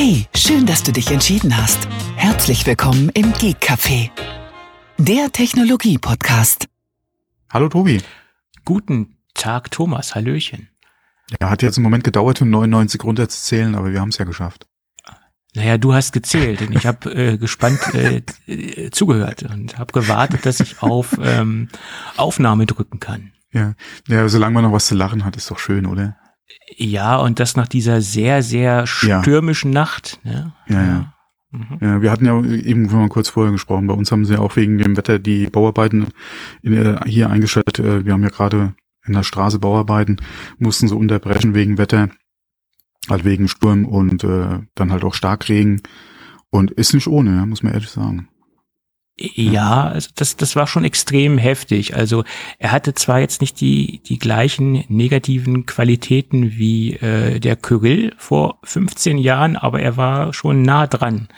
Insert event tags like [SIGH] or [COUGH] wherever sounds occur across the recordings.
Hey, schön, dass du dich entschieden hast. Herzlich willkommen im Geek Café, der Technologie-Podcast. Hallo Tobi. Guten Tag, Thomas. Hallöchen. Ja, hat jetzt einen Moment gedauert, um 99 runterzuzählen, aber wir haben es ja geschafft. Naja, du hast gezählt und ich habe äh, gespannt äh, äh, zugehört und habe gewartet, dass ich auf ähm, Aufnahme drücken kann. Ja, ja, solange man noch was zu lachen hat, ist doch schön, oder? Ja, und das nach dieser sehr, sehr stürmischen ja. Nacht. Ne? Ja, ja. Mhm. Ja, wir hatten ja eben mal kurz vorher gesprochen. Bei uns haben sie ja auch wegen dem Wetter die Bauarbeiten in, hier eingestellt. Äh, wir haben ja gerade in der Straße Bauarbeiten, mussten sie unterbrechen wegen Wetter, halt wegen Sturm und äh, dann halt auch Starkregen. Und ist nicht ohne, muss man ehrlich sagen. Ja, also das, das war schon extrem heftig. Also er hatte zwar jetzt nicht die, die gleichen negativen Qualitäten wie äh, der Kyrill vor 15 Jahren, aber er war schon nah dran,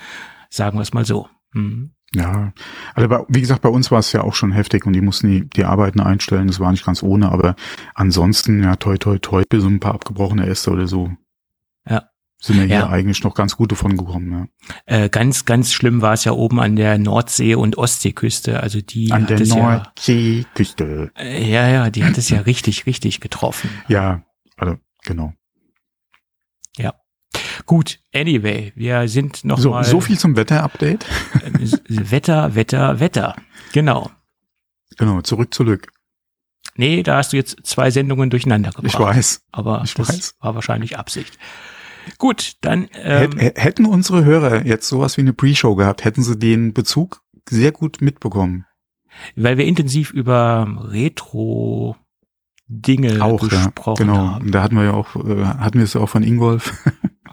sagen wir es mal so. Mhm. Ja, also wie gesagt, bei uns war es ja auch schon heftig und die mussten die, die Arbeiten einstellen. Das war nicht ganz ohne, aber ansonsten, ja, toi, toi, toi, bis so ein paar abgebrochene Äste oder so. Ja sind wir hier eigentlich noch ganz gut davon gekommen. Ja. Äh, ganz, ganz schlimm war es ja oben an der Nordsee- und Ostseeküste. Also die an der Nordseeküste. Ja, äh, ja, ja, die hat es ja richtig, richtig getroffen. [LAUGHS] Ja, also genau. Ja. Gut, anyway, wir sind noch so, mal so viel zum Wetter-Update. Äh, Wetter, Wetter, Wetter. Genau. Genau, zurück, zurück. Nee, da hast du jetzt zwei Sendungen durcheinander gebracht. Ich weiß. Aber ich das weiß. war wahrscheinlich Absicht. Gut, dann. Ähm, hätten unsere Hörer jetzt sowas wie eine Pre-Show gehabt, hätten sie den Bezug sehr gut mitbekommen. Weil wir intensiv über Retro Dinge auch, gesprochen ja, genau. haben. Da hatten wir ja auch, äh, hatten wir es ja auch von Ingolf.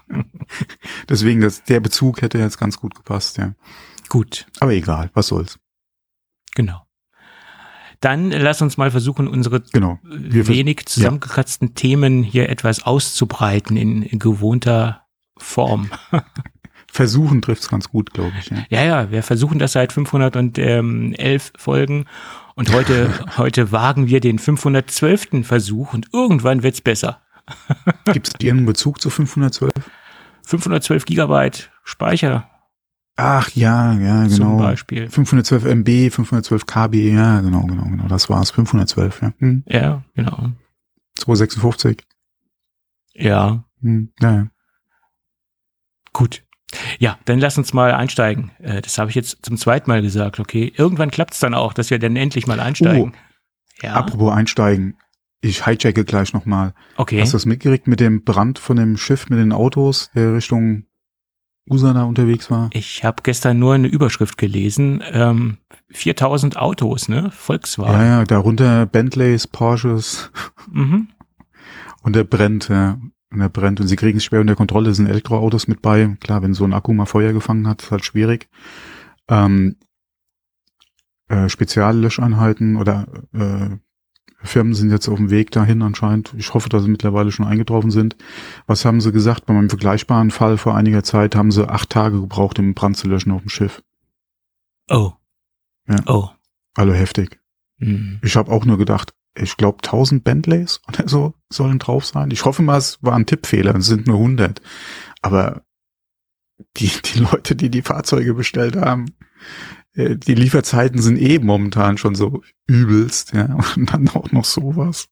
[LAUGHS] Deswegen, das, der Bezug hätte jetzt ganz gut gepasst, ja. Gut. Aber egal, was soll's. Genau. Dann lass uns mal versuchen, unsere genau. wenig zusammengekratzten ja. Themen hier etwas auszubreiten in, gewohnter Form. [LAUGHS] Versuchen trifft's ganz gut, glaube ich. Ja. ja, ja, wir versuchen das seit 511 Folgen und heute, [LAUGHS] heute wagen wir den 512. Versuch und irgendwann wird's besser. Gibt es irgendeinen Bezug zu 512? 512 Gigabyte Speicher Ach ja, ja, genau. Zum Beispiel. 512 MB, 512 KB, ja, genau, genau, genau. Das war's. 512, ja. Hm. Ja, genau. 256. Ja. Hm. Ja, ja. Gut. Ja, dann lass uns mal einsteigen. Äh, das habe ich jetzt zum zweiten Mal gesagt, okay. Irgendwann klappt's dann auch, dass wir dann endlich mal einsteigen. Oh, ja. Apropos einsteigen. Ich hijacke gleich nochmal. Okay. Hast du das mitgekriegt mit dem Brand von dem Schiff mit den Autos, der Richtung Usana unterwegs war? Ich habe gestern nur eine Überschrift gelesen. Ähm, 4000 Autos, ne? Volkswagen. Ja, ja, darunter Bentleys, Porsches. Mhm. Und der brennt, ja. Und er brennt und sie kriegen es schwer unter Kontrolle. Es sind Elektroautos mit bei. Klar, wenn so ein Akku mal Feuer gefangen hat, ist halt schwierig. Ähm, äh, Speziallöscheinheiten oder äh, Firmen sind jetzt auf dem Weg dahin anscheinend. Ich hoffe, dass sie mittlerweile schon eingetroffen sind. Was haben sie gesagt? Bei meinem vergleichbaren Fall vor einiger Zeit haben sie acht Tage gebraucht, um Brand zu löschen auf dem Schiff. Oh. Ja. Oh. Also heftig. Mhm. Ich habe auch nur gedacht, ich glaube 1000 Bentleys [LAUGHS] oder so sollen drauf sein. Ich hoffe mal, es war ein Tippfehler, es sind nur 100. Aber die, die Leute, die die Fahrzeuge bestellt haben, die Lieferzeiten sind eh momentan schon so übelst, ja, [LAUGHS] und dann auch noch sowas.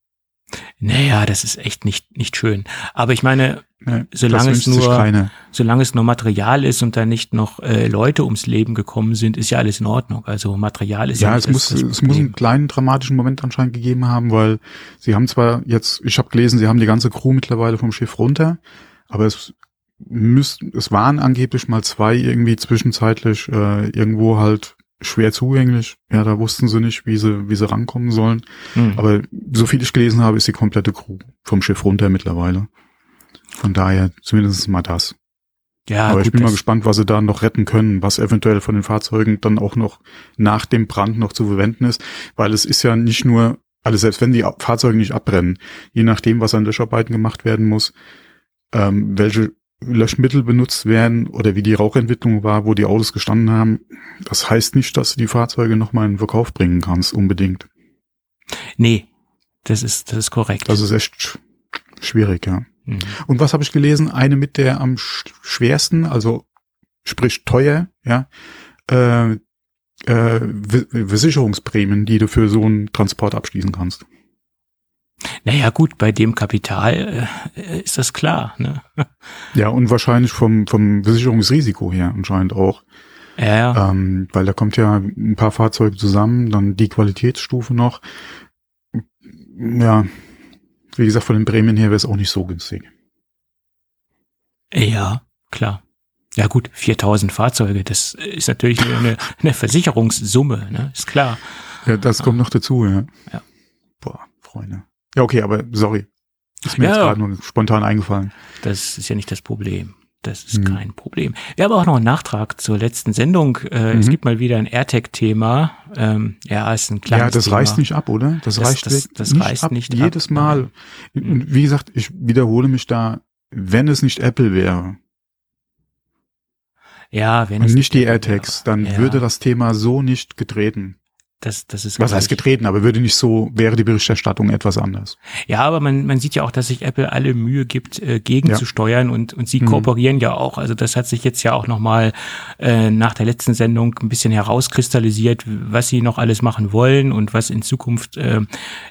Naja, das ist echt nicht, nicht schön. Aber ich meine, ja, solange es nur, solange es nur Material ist und da nicht noch äh, Leute ums Leben gekommen sind, ist ja alles in Ordnung. Also Material ist ja, ja es muss, es muss einen kleinen dramatischen Moment anscheinend gegeben haben, weil sie haben zwar jetzt, ich habe gelesen, sie haben die ganze Crew mittlerweile vom Schiff runter, aber es müssten, es waren angeblich mal zwei irgendwie zwischenzeitlich äh, irgendwo halt schwer zugänglich. Ja, da wussten sie nicht, wie sie, wie sie rankommen sollen. Mhm. Aber so viel ich gelesen habe, ist die komplette Crew vom Schiff runter mittlerweile. Von daher zumindest mal das. Ja, aber gut, ich bin mal gespannt, was sie da noch retten können, was eventuell von den Fahrzeugen dann auch noch nach dem Brand noch zu verwenden ist, weil es ist ja nicht nur, also selbst wenn die Fahrzeuge nicht abbrennen, je nachdem, was an Löscharbeiten gemacht werden muss, ähm, welche Löschmittel benutzt werden oder wie die Rauchentwicklung war, wo die Autos gestanden haben, das heißt nicht, dass du die Fahrzeuge nochmal in den Verkauf bringen kannst, unbedingt. Nee, das ist, das ist korrekt. Das ist echt schwierig, ja. Mhm. Und was habe ich gelesen? Eine mit der am schwersten, also sprich teuer, ja, äh, äh, Versicherungsprämien, die du für so einen Transport abschließen kannst. Naja, gut, bei dem Kapital äh, ist das klar. Ne? [LAUGHS] Ja, und wahrscheinlich vom, vom Versicherungsrisiko her anscheinend auch. Ja, ja. Ähm, weil da kommt ja ein paar Fahrzeuge zusammen, dann die Qualitätsstufe noch. Ja, wie gesagt, von den Prämien her wäre es auch nicht so günstig. Ja, klar. Ja gut, 4000 Fahrzeuge, das ist natürlich eine, [LAUGHS] eine Versicherungssumme, ne? ist klar. Ja, das kommt noch dazu, ja. ja. Boah, Freunde. Ja, okay, aber sorry. Ist mir ja, jetzt gerade nur spontan eingefallen. Das ist ja nicht das Problem. Das ist mhm. kein Problem. Wir haben auch noch einen Nachtrag zur letzten Sendung. Äh, mhm. Es gibt mal wieder ein AirTag-Thema. Ähm, ja, ist ein kleines Ja, das Thema. reißt nicht ab, oder? Das, das reicht das, das nicht reißt ab, nicht jedes ab. Mal. Nein. Und wie gesagt, ich wiederhole mich da, wenn es nicht Apple wäre. Ja, wenn und es nicht die AirTags, dann ja. würde das Thema so nicht getreten. Das, das ist Was heißt getreten, aber würde nicht so, wäre die Berichterstattung etwas anders. Ja, aber man, man sieht ja auch, dass sich Apple alle Mühe gibt, äh, gegenzusteuern ja. und, und sie mhm. kooperieren ja auch. Also das hat sich jetzt ja auch nochmal äh, nach der letzten Sendung ein bisschen herauskristallisiert, was sie noch alles machen wollen und was in Zukunft äh,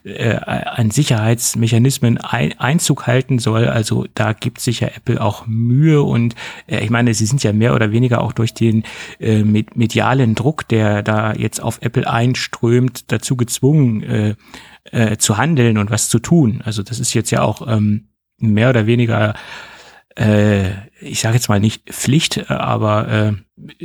äh, an Sicherheitsmechanismen ein, Einzug halten soll. Also da gibt sich ja Apple auch Mühe und äh, ich meine, sie sind ja mehr oder weniger auch durch den äh, medialen Druck, der da jetzt auf Apple ein strömt, dazu gezwungen äh, äh, zu handeln und was zu tun. Also das ist jetzt ja auch ähm, mehr oder weniger, äh, ich sage jetzt mal nicht Pflicht, aber äh,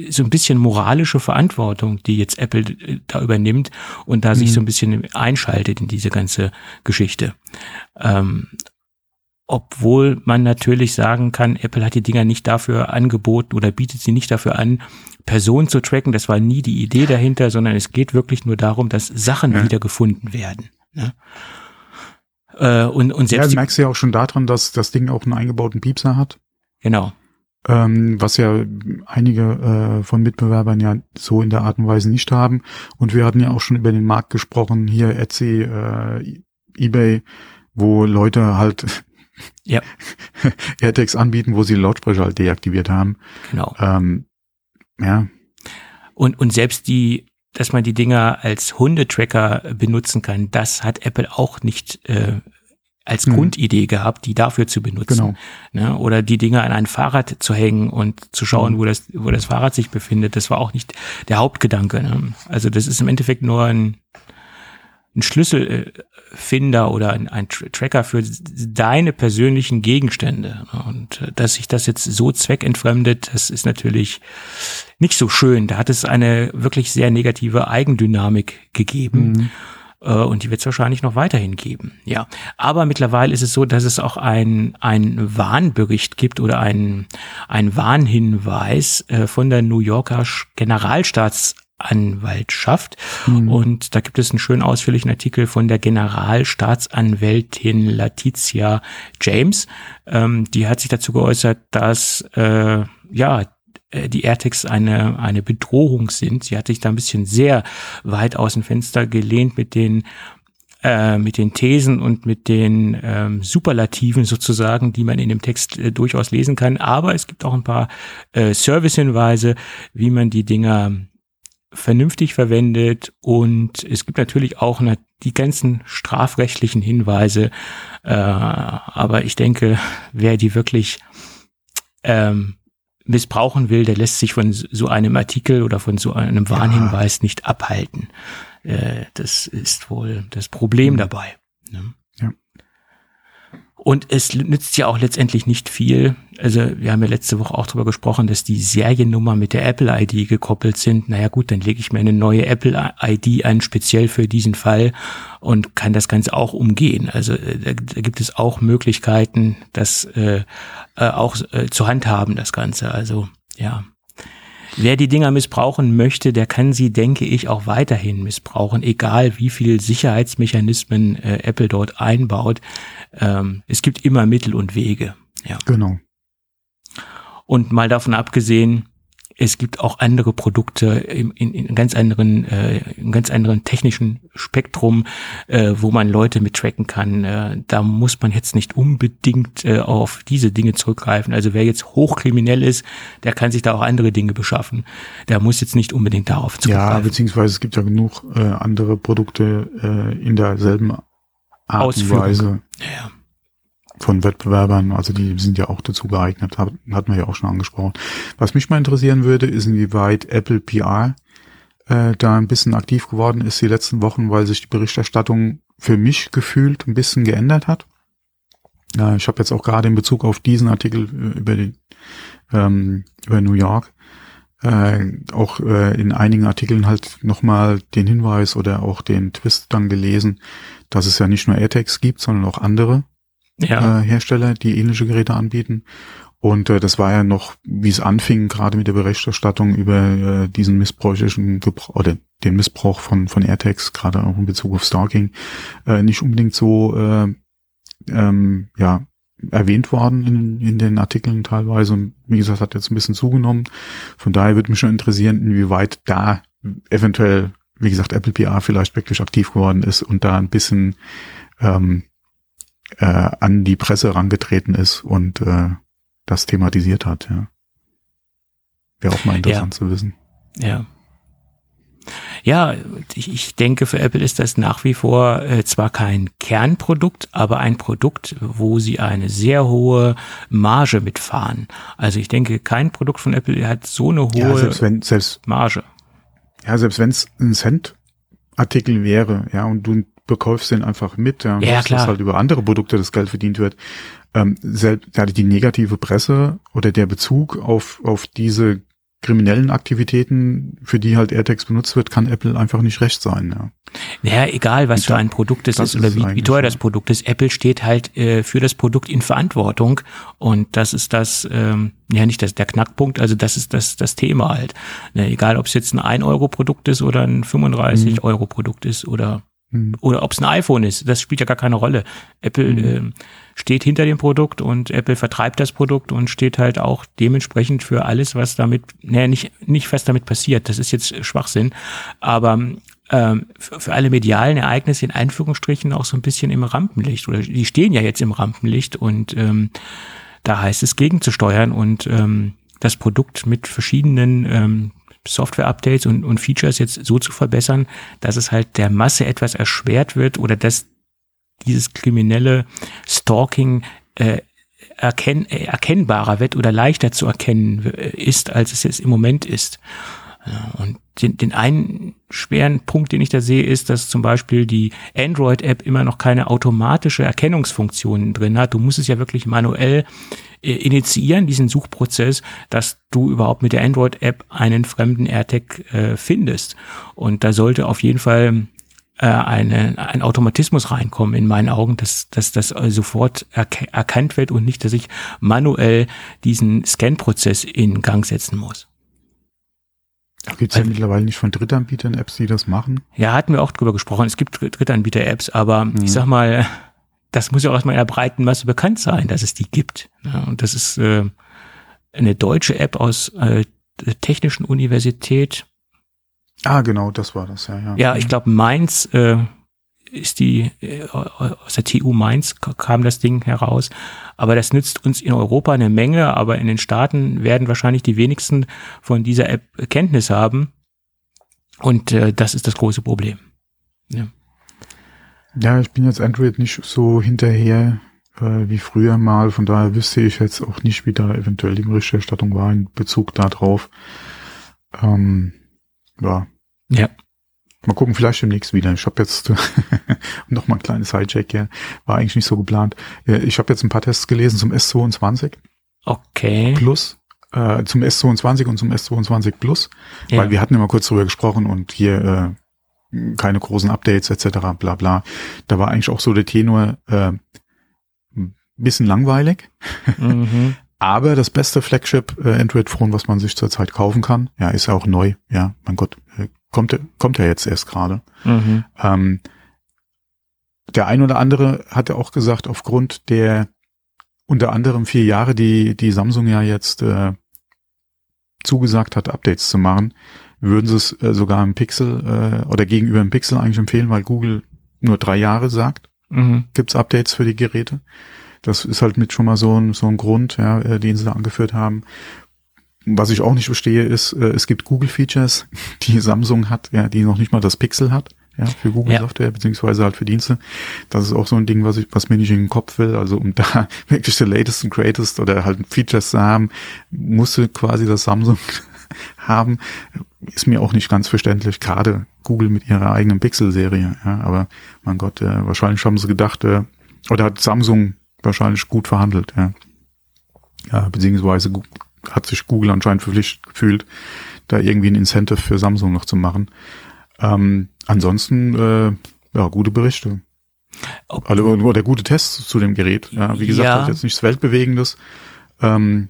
so ein bisschen moralische Verantwortung, die jetzt Apple äh, da übernimmt und da mhm. sich so ein bisschen einschaltet in diese ganze Geschichte. Ähm, obwohl man natürlich sagen kann, Apple hat die Dinger nicht dafür angeboten oder bietet sie nicht dafür an, Personen zu tracken. Das war nie die Idee dahinter, sondern es geht wirklich nur darum, dass Sachen ja. wiedergefunden werden. Ne? Äh, und, und selbst ja, du merkst ja auch schon daran, dass das Ding auch einen eingebauten Piepser hat. Genau. Ähm, was ja einige äh, von Mitbewerbern ja so in der Art und Weise nicht haben. Und wir hatten ja auch schon über den Markt gesprochen, hier Etsy, äh, eBay, wo Leute halt ja. [LAUGHS] AirTags anbieten, wo sie Lautsprecher halt deaktiviert haben. Genau. Ähm, ja. Und, und selbst die, dass man die Dinger als Hundetracker benutzen kann, das hat Apple auch nicht äh, als mhm. Grundidee gehabt, die dafür zu benutzen. Genau. Ne? Oder die Dinger an ein Fahrrad zu hängen und zu schauen, mhm. wo das, wo das Fahrrad sich befindet. Das war auch nicht der Hauptgedanke. Ne? Also das ist im Endeffekt nur ein, ein Schlüsselfinder oder ein, ein Tracker für deine persönlichen Gegenstände. Und äh, dass sich das jetzt so zweckentfremdet, das ist natürlich nicht so schön. Da hat es eine wirklich sehr negative Eigendynamik gegeben. Mhm. Äh, und die wird es wahrscheinlich noch weiterhin geben. Ja, aber mittlerweile ist es so, dass es auch ein ein Warnbericht gibt oder ein ein Warnhinweis äh, von der New Yorker Generalstaats Anwaltschaft. Mhm. Und da gibt es einen schön ausführlichen Artikel von der Generalstaatsanwältin Letitia James. Ähm, die hat sich dazu geäußert, dass äh, ja äh, die AirTags eine, eine Bedrohung sind. Sie hat sich da ein bisschen sehr weit aus dem Fenster gelehnt mit den äh, mit den Thesen und mit den ähm, Superlativen sozusagen, die man in dem Text äh, durchaus lesen kann. Aber es gibt auch ein paar äh, Servicehinweise, wie man die Dinger vernünftig verwendet und es gibt natürlich auch die ganzen strafrechtlichen Hinweise, äh, aber ich denke, wer die wirklich ähm, missbrauchen will, der lässt sich von so einem Artikel oder von so einem Warnhinweis ja. nicht abhalten. Äh, das ist wohl das Problem mhm. dabei. Ne? Und es nützt ja auch letztendlich nicht viel. Also wir haben ja letzte Woche auch darüber gesprochen, dass die Seriennummer mit der Apple ID gekoppelt sind. Naja gut, dann lege ich mir eine neue Apple ID ein, speziell für diesen Fall und kann das Ganze auch umgehen. Also äh, da, da gibt es auch Möglichkeiten, das äh, äh, auch äh, zu handhaben, das Ganze. Also ja. Wer die Dinger missbrauchen möchte, der kann sie, denke ich, auch weiterhin missbrauchen, egal wie viel Sicherheitsmechanismen äh, Apple dort einbaut. Ähm, es gibt immer Mittel und Wege. Ja. Genau. Und mal davon abgesehen, es gibt auch andere Produkte in, in, in ganz anderen, äh, in ganz anderen technischen Spektrum, äh, wo man Leute mit tracken kann. Äh, da muss man jetzt nicht unbedingt äh, auf diese Dinge zurückgreifen. Also wer jetzt hochkriminell ist, der kann sich da auch andere Dinge beschaffen. Der muss jetzt nicht unbedingt darauf zurückgreifen. Ja, beziehungsweise es gibt ja genug äh, andere Produkte äh, in derselben Art und Weise. Ja von Wettbewerbern, also die sind ja auch dazu geeignet, hat, hat man ja auch schon angesprochen. Was mich mal interessieren würde, ist inwieweit Apple PR äh, da ein bisschen aktiv geworden ist die letzten Wochen, weil sich die Berichterstattung für mich gefühlt ein bisschen geändert hat. Ja, ich habe jetzt auch gerade in Bezug auf diesen Artikel äh, über die ähm, über New York äh, auch äh, in einigen Artikeln halt nochmal den Hinweis oder auch den Twist dann gelesen, dass es ja nicht nur AirTags gibt, sondern auch andere ja. äh, Hersteller, die ähnliche Geräte anbieten. Und äh, das war ja noch, wie es anfing, gerade mit der Berichterstattung über äh, diesen missbräuchlichen Gebrauch oder den Missbrauch von von AirTags, gerade auch in Bezug auf Stalking, äh, nicht unbedingt so äh, ähm, ja erwähnt worden in, in den Artikeln teilweise. Und wie gesagt, hat jetzt ein bisschen zugenommen. Von daher würde mich schon interessieren, inwieweit da eventuell, wie gesagt, Apple PR vielleicht wirklich aktiv geworden ist und da ein bisschen ähm, äh, an die Presse rangetreten ist und äh, das thematisiert hat. Ja. Wäre auch mal interessant ja. zu wissen. Ja. Ja, ich, ich denke, für Apple ist das nach wie vor äh, zwar kein Kernprodukt, aber ein Produkt, wo sie eine sehr hohe Marge mitfahren. Also ich denke, kein Produkt von Apple hat so eine hohe ja, selbst wenn, selbst, Marge. Ja, selbst wenn es ein Cent-Artikel wäre, ja, und du bekäufst den einfach mit, ja, ja klar. dass halt über andere Produkte das Geld verdient wird. Ähm, selbst ja, die negative Presse oder der Bezug auf, auf diese kriminellen Aktivitäten, für die halt AirTags benutzt wird, kann Apple einfach nicht recht sein. Ja. Naja, egal was für ein Produkt es ist oder wie, wie teuer das Produkt ist. Apple steht halt äh, für das Produkt in Verantwortung und das ist das, ähm, ja nicht das, der Knackpunkt, also das ist das, das Thema halt. Ne, egal ob es jetzt ein 1-Euro-Produkt ist oder ein 35-Euro-Produkt ist oder hm. Oder ob es ein iPhone ist, das spielt ja gar keine Rolle. Apple mhm. äh, steht hinter dem Produkt und Apple vertreibt das Produkt und steht halt auch dementsprechend für alles, was damit, naja, nicht, nicht was damit passiert. Das ist jetzt Schwachsinn. Aber ähm, für, für alle medialen Ereignisse in Einführungsstrichen auch so ein bisschen im Rampenlicht. Oder die stehen ja jetzt im Rampenlicht und ähm, da heißt es gegenzusteuern und ähm, das Produkt mit verschiedenen ähm, Software-Updates und, und Features jetzt so zu verbessern, dass es halt der Masse etwas erschwert wird oder dass dieses kriminelle Stalking äh, erkenn, äh, erkennbarer wird oder leichter zu erkennen äh, ist, als es jetzt im Moment ist. Und den, den einen schweren Punkt, den ich da sehe, ist, dass zum Beispiel die Android-App immer noch keine automatische Erkennungsfunktion drin hat. Du musst es ja wirklich manuell äh, initiieren, diesen Suchprozess, dass du überhaupt mit der Android-App einen fremden AirTag äh, findest. Und da sollte auf jeden Fall äh, eine, ein Automatismus reinkommen in meinen Augen, dass, dass das sofort erk erkannt wird und nicht, dass ich manuell diesen Scan-Prozess in Gang setzen muss. Gibt es ja mittlerweile nicht von Drittanbietern Apps, die das machen? Ja, hatten wir auch drüber gesprochen. Es gibt Drittanbieter-Apps, aber mhm. ich sag mal, das muss ja auch erstmal in der breiten Masse bekannt sein, dass es die gibt. Ja, und das ist äh, eine deutsche App aus äh, der Technischen Universität. Ah, genau, das war das, ja. Ja, ja ich glaube, Mainz äh, ist die, äh, aus der TU Mainz kam das Ding heraus. Aber das nützt uns in Europa eine Menge, aber in den Staaten werden wahrscheinlich die wenigsten von dieser App Kenntnis haben. Und äh, das ist das große Problem. Ja. ja, ich bin jetzt Android nicht so hinterher äh, wie früher mal. Von daher wüsste ich jetzt auch nicht, wie da eventuell die Berichterstattung war in Bezug darauf. Ähm, ja. Ja. Mal gucken, vielleicht demnächst wieder. Ich habe jetzt [LAUGHS] noch mal ein kleines Hijack hier. War eigentlich nicht so geplant. Ich habe jetzt ein paar Tests gelesen zum S22. Okay. Plus. Äh, zum S22 und zum S22 Plus. Ja. Weil wir hatten immer kurz drüber gesprochen und hier äh, keine großen Updates etc. bla bla. Da war eigentlich auch so der Tenor äh, bisschen langweilig. Mhm. [LAUGHS] Aber das beste Flagship äh, Android Phone, was man sich zurzeit kaufen kann, ja, ist ja auch neu. Ja, mein Gott, äh, kommt, kommt ja jetzt erst gerade. Mhm. Ähm, der ein oder andere hatte auch gesagt, aufgrund der unter anderem vier Jahre, die die Samsung ja jetzt äh, zugesagt hat, Updates zu machen, würden sie es äh, sogar im Pixel äh, oder gegenüber dem Pixel eigentlich empfehlen, weil Google nur drei Jahre sagt, mhm. gibt's Updates für die Geräte. Das ist halt mit schon mal so ein, so ein Grund, ja, äh, den sie da angeführt haben. Was ich auch nicht verstehe, ist, äh, es gibt Google-Features, die Samsung hat, ja, die noch nicht mal das Pixel hat, ja, für Google-Software, ja. beziehungsweise halt für Dienste. Das ist auch so ein Ding, was ich, was mir nicht in den Kopf will. Also um [LAUGHS] da wirklich the latest and greatest oder halt Features zu haben, musste quasi das Samsung [LAUGHS] haben, ist mir auch nicht ganz verständlich, gerade Google mit ihrer eigenen Pixel-Serie. Ja, aber mein Gott, äh, wahrscheinlich haben sie gedacht, äh, oder hat Samsung wahrscheinlich gut verhandelt, ja. Ja, beziehungsweise hat sich Google anscheinend verpflichtet gefühlt, da irgendwie ein Incentive für Samsung noch zu machen. Ähm, ansonsten, äh, ja, gute Berichte. Okay. Also, oder gute Tests zu dem Gerät. Ja, wie gesagt, ja. jetzt nichts Weltbewegendes. Ähm,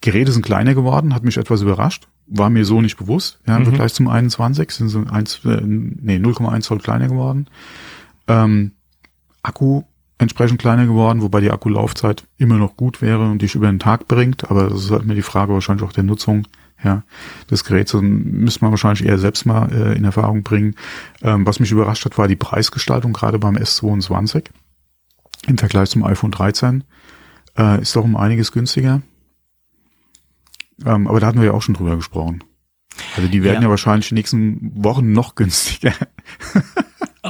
Geräte sind kleiner geworden, hat mich etwas überrascht. War mir so nicht bewusst. Ja, im mhm. Vergleich zum 21 sind sie 1, äh, nee, 0,1 Zoll kleiner geworden. Ähm, Akku entsprechend kleiner geworden, wobei die Akkulaufzeit immer noch gut wäre und dich über den Tag bringt. Aber das ist halt mir die Frage wahrscheinlich auch der Nutzung ja, des Geräts. Das müsste man wahrscheinlich eher selbst mal äh, in Erfahrung bringen. Ähm, was mich überrascht hat, war die Preisgestaltung, gerade beim S22 im Vergleich zum iPhone 13. Äh, ist doch um einiges günstiger. Ähm, aber da hatten wir ja auch schon drüber gesprochen. Also die werden ja, ja wahrscheinlich in den nächsten Wochen noch [LAUGHS] günstiger.